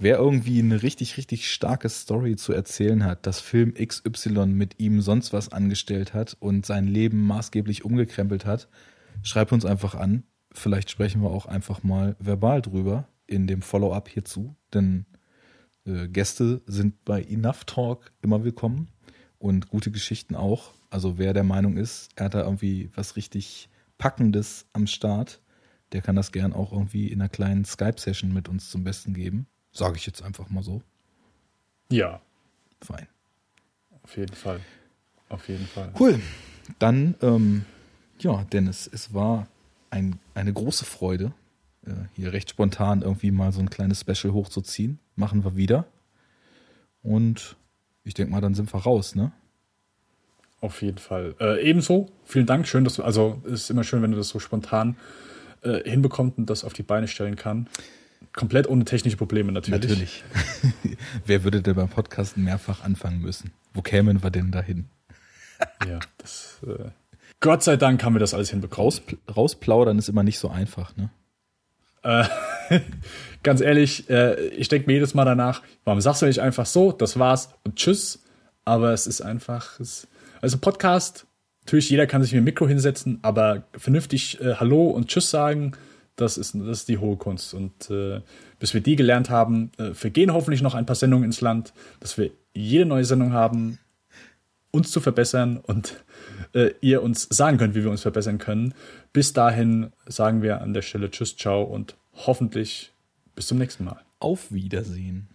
Wer irgendwie eine richtig, richtig starke Story zu erzählen hat, dass Film XY mit ihm sonst was angestellt hat und sein Leben maßgeblich umgekrempelt hat, schreib uns einfach an. Vielleicht sprechen wir auch einfach mal verbal drüber in dem Follow-up hierzu, denn äh, Gäste sind bei Enough Talk immer willkommen und gute Geschichten auch. Also wer der Meinung ist, er hat da irgendwie was richtig Packendes am Start, der kann das gern auch irgendwie in einer kleinen Skype-Session mit uns zum Besten geben. Sage ich jetzt einfach mal so. Ja, Fein. auf jeden Fall. Auf jeden Fall. Cool. Dann, ähm, ja, Dennis, es war ein, eine große Freude, äh, hier recht spontan irgendwie mal so ein kleines Special hochzuziehen. Machen wir wieder. Und ich denke mal, dann sind wir raus, ne? Auf jeden Fall. Äh, ebenso, vielen Dank. Schön, dass du, also es ist immer schön, wenn du das so spontan äh, hinbekommst und das auf die Beine stellen kann. Komplett ohne technische Probleme natürlich. Natürlich. Wer würde denn beim Podcasten mehrfach anfangen müssen? Wo kämen wir denn dahin? Ja, das, äh, Gott sei Dank haben wir das alles hinbekommen. Raus, rausplaudern ist immer nicht so einfach, ne? Ganz ehrlich, äh, ich denke mir jedes Mal danach, warum sagst du nicht einfach so, das war's und tschüss? Aber es ist einfach, es, also Podcast, natürlich jeder kann sich mit dem Mikro hinsetzen, aber vernünftig äh, Hallo und Tschüss sagen, das ist, das ist die hohe Kunst. Und äh, bis wir die gelernt haben, äh, vergehen hoffentlich noch ein paar Sendungen ins Land, dass wir jede neue Sendung haben, uns zu verbessern und äh, ihr uns sagen könnt, wie wir uns verbessern können. Bis dahin sagen wir an der Stelle Tschüss, ciao und hoffentlich bis zum nächsten Mal. Auf Wiedersehen.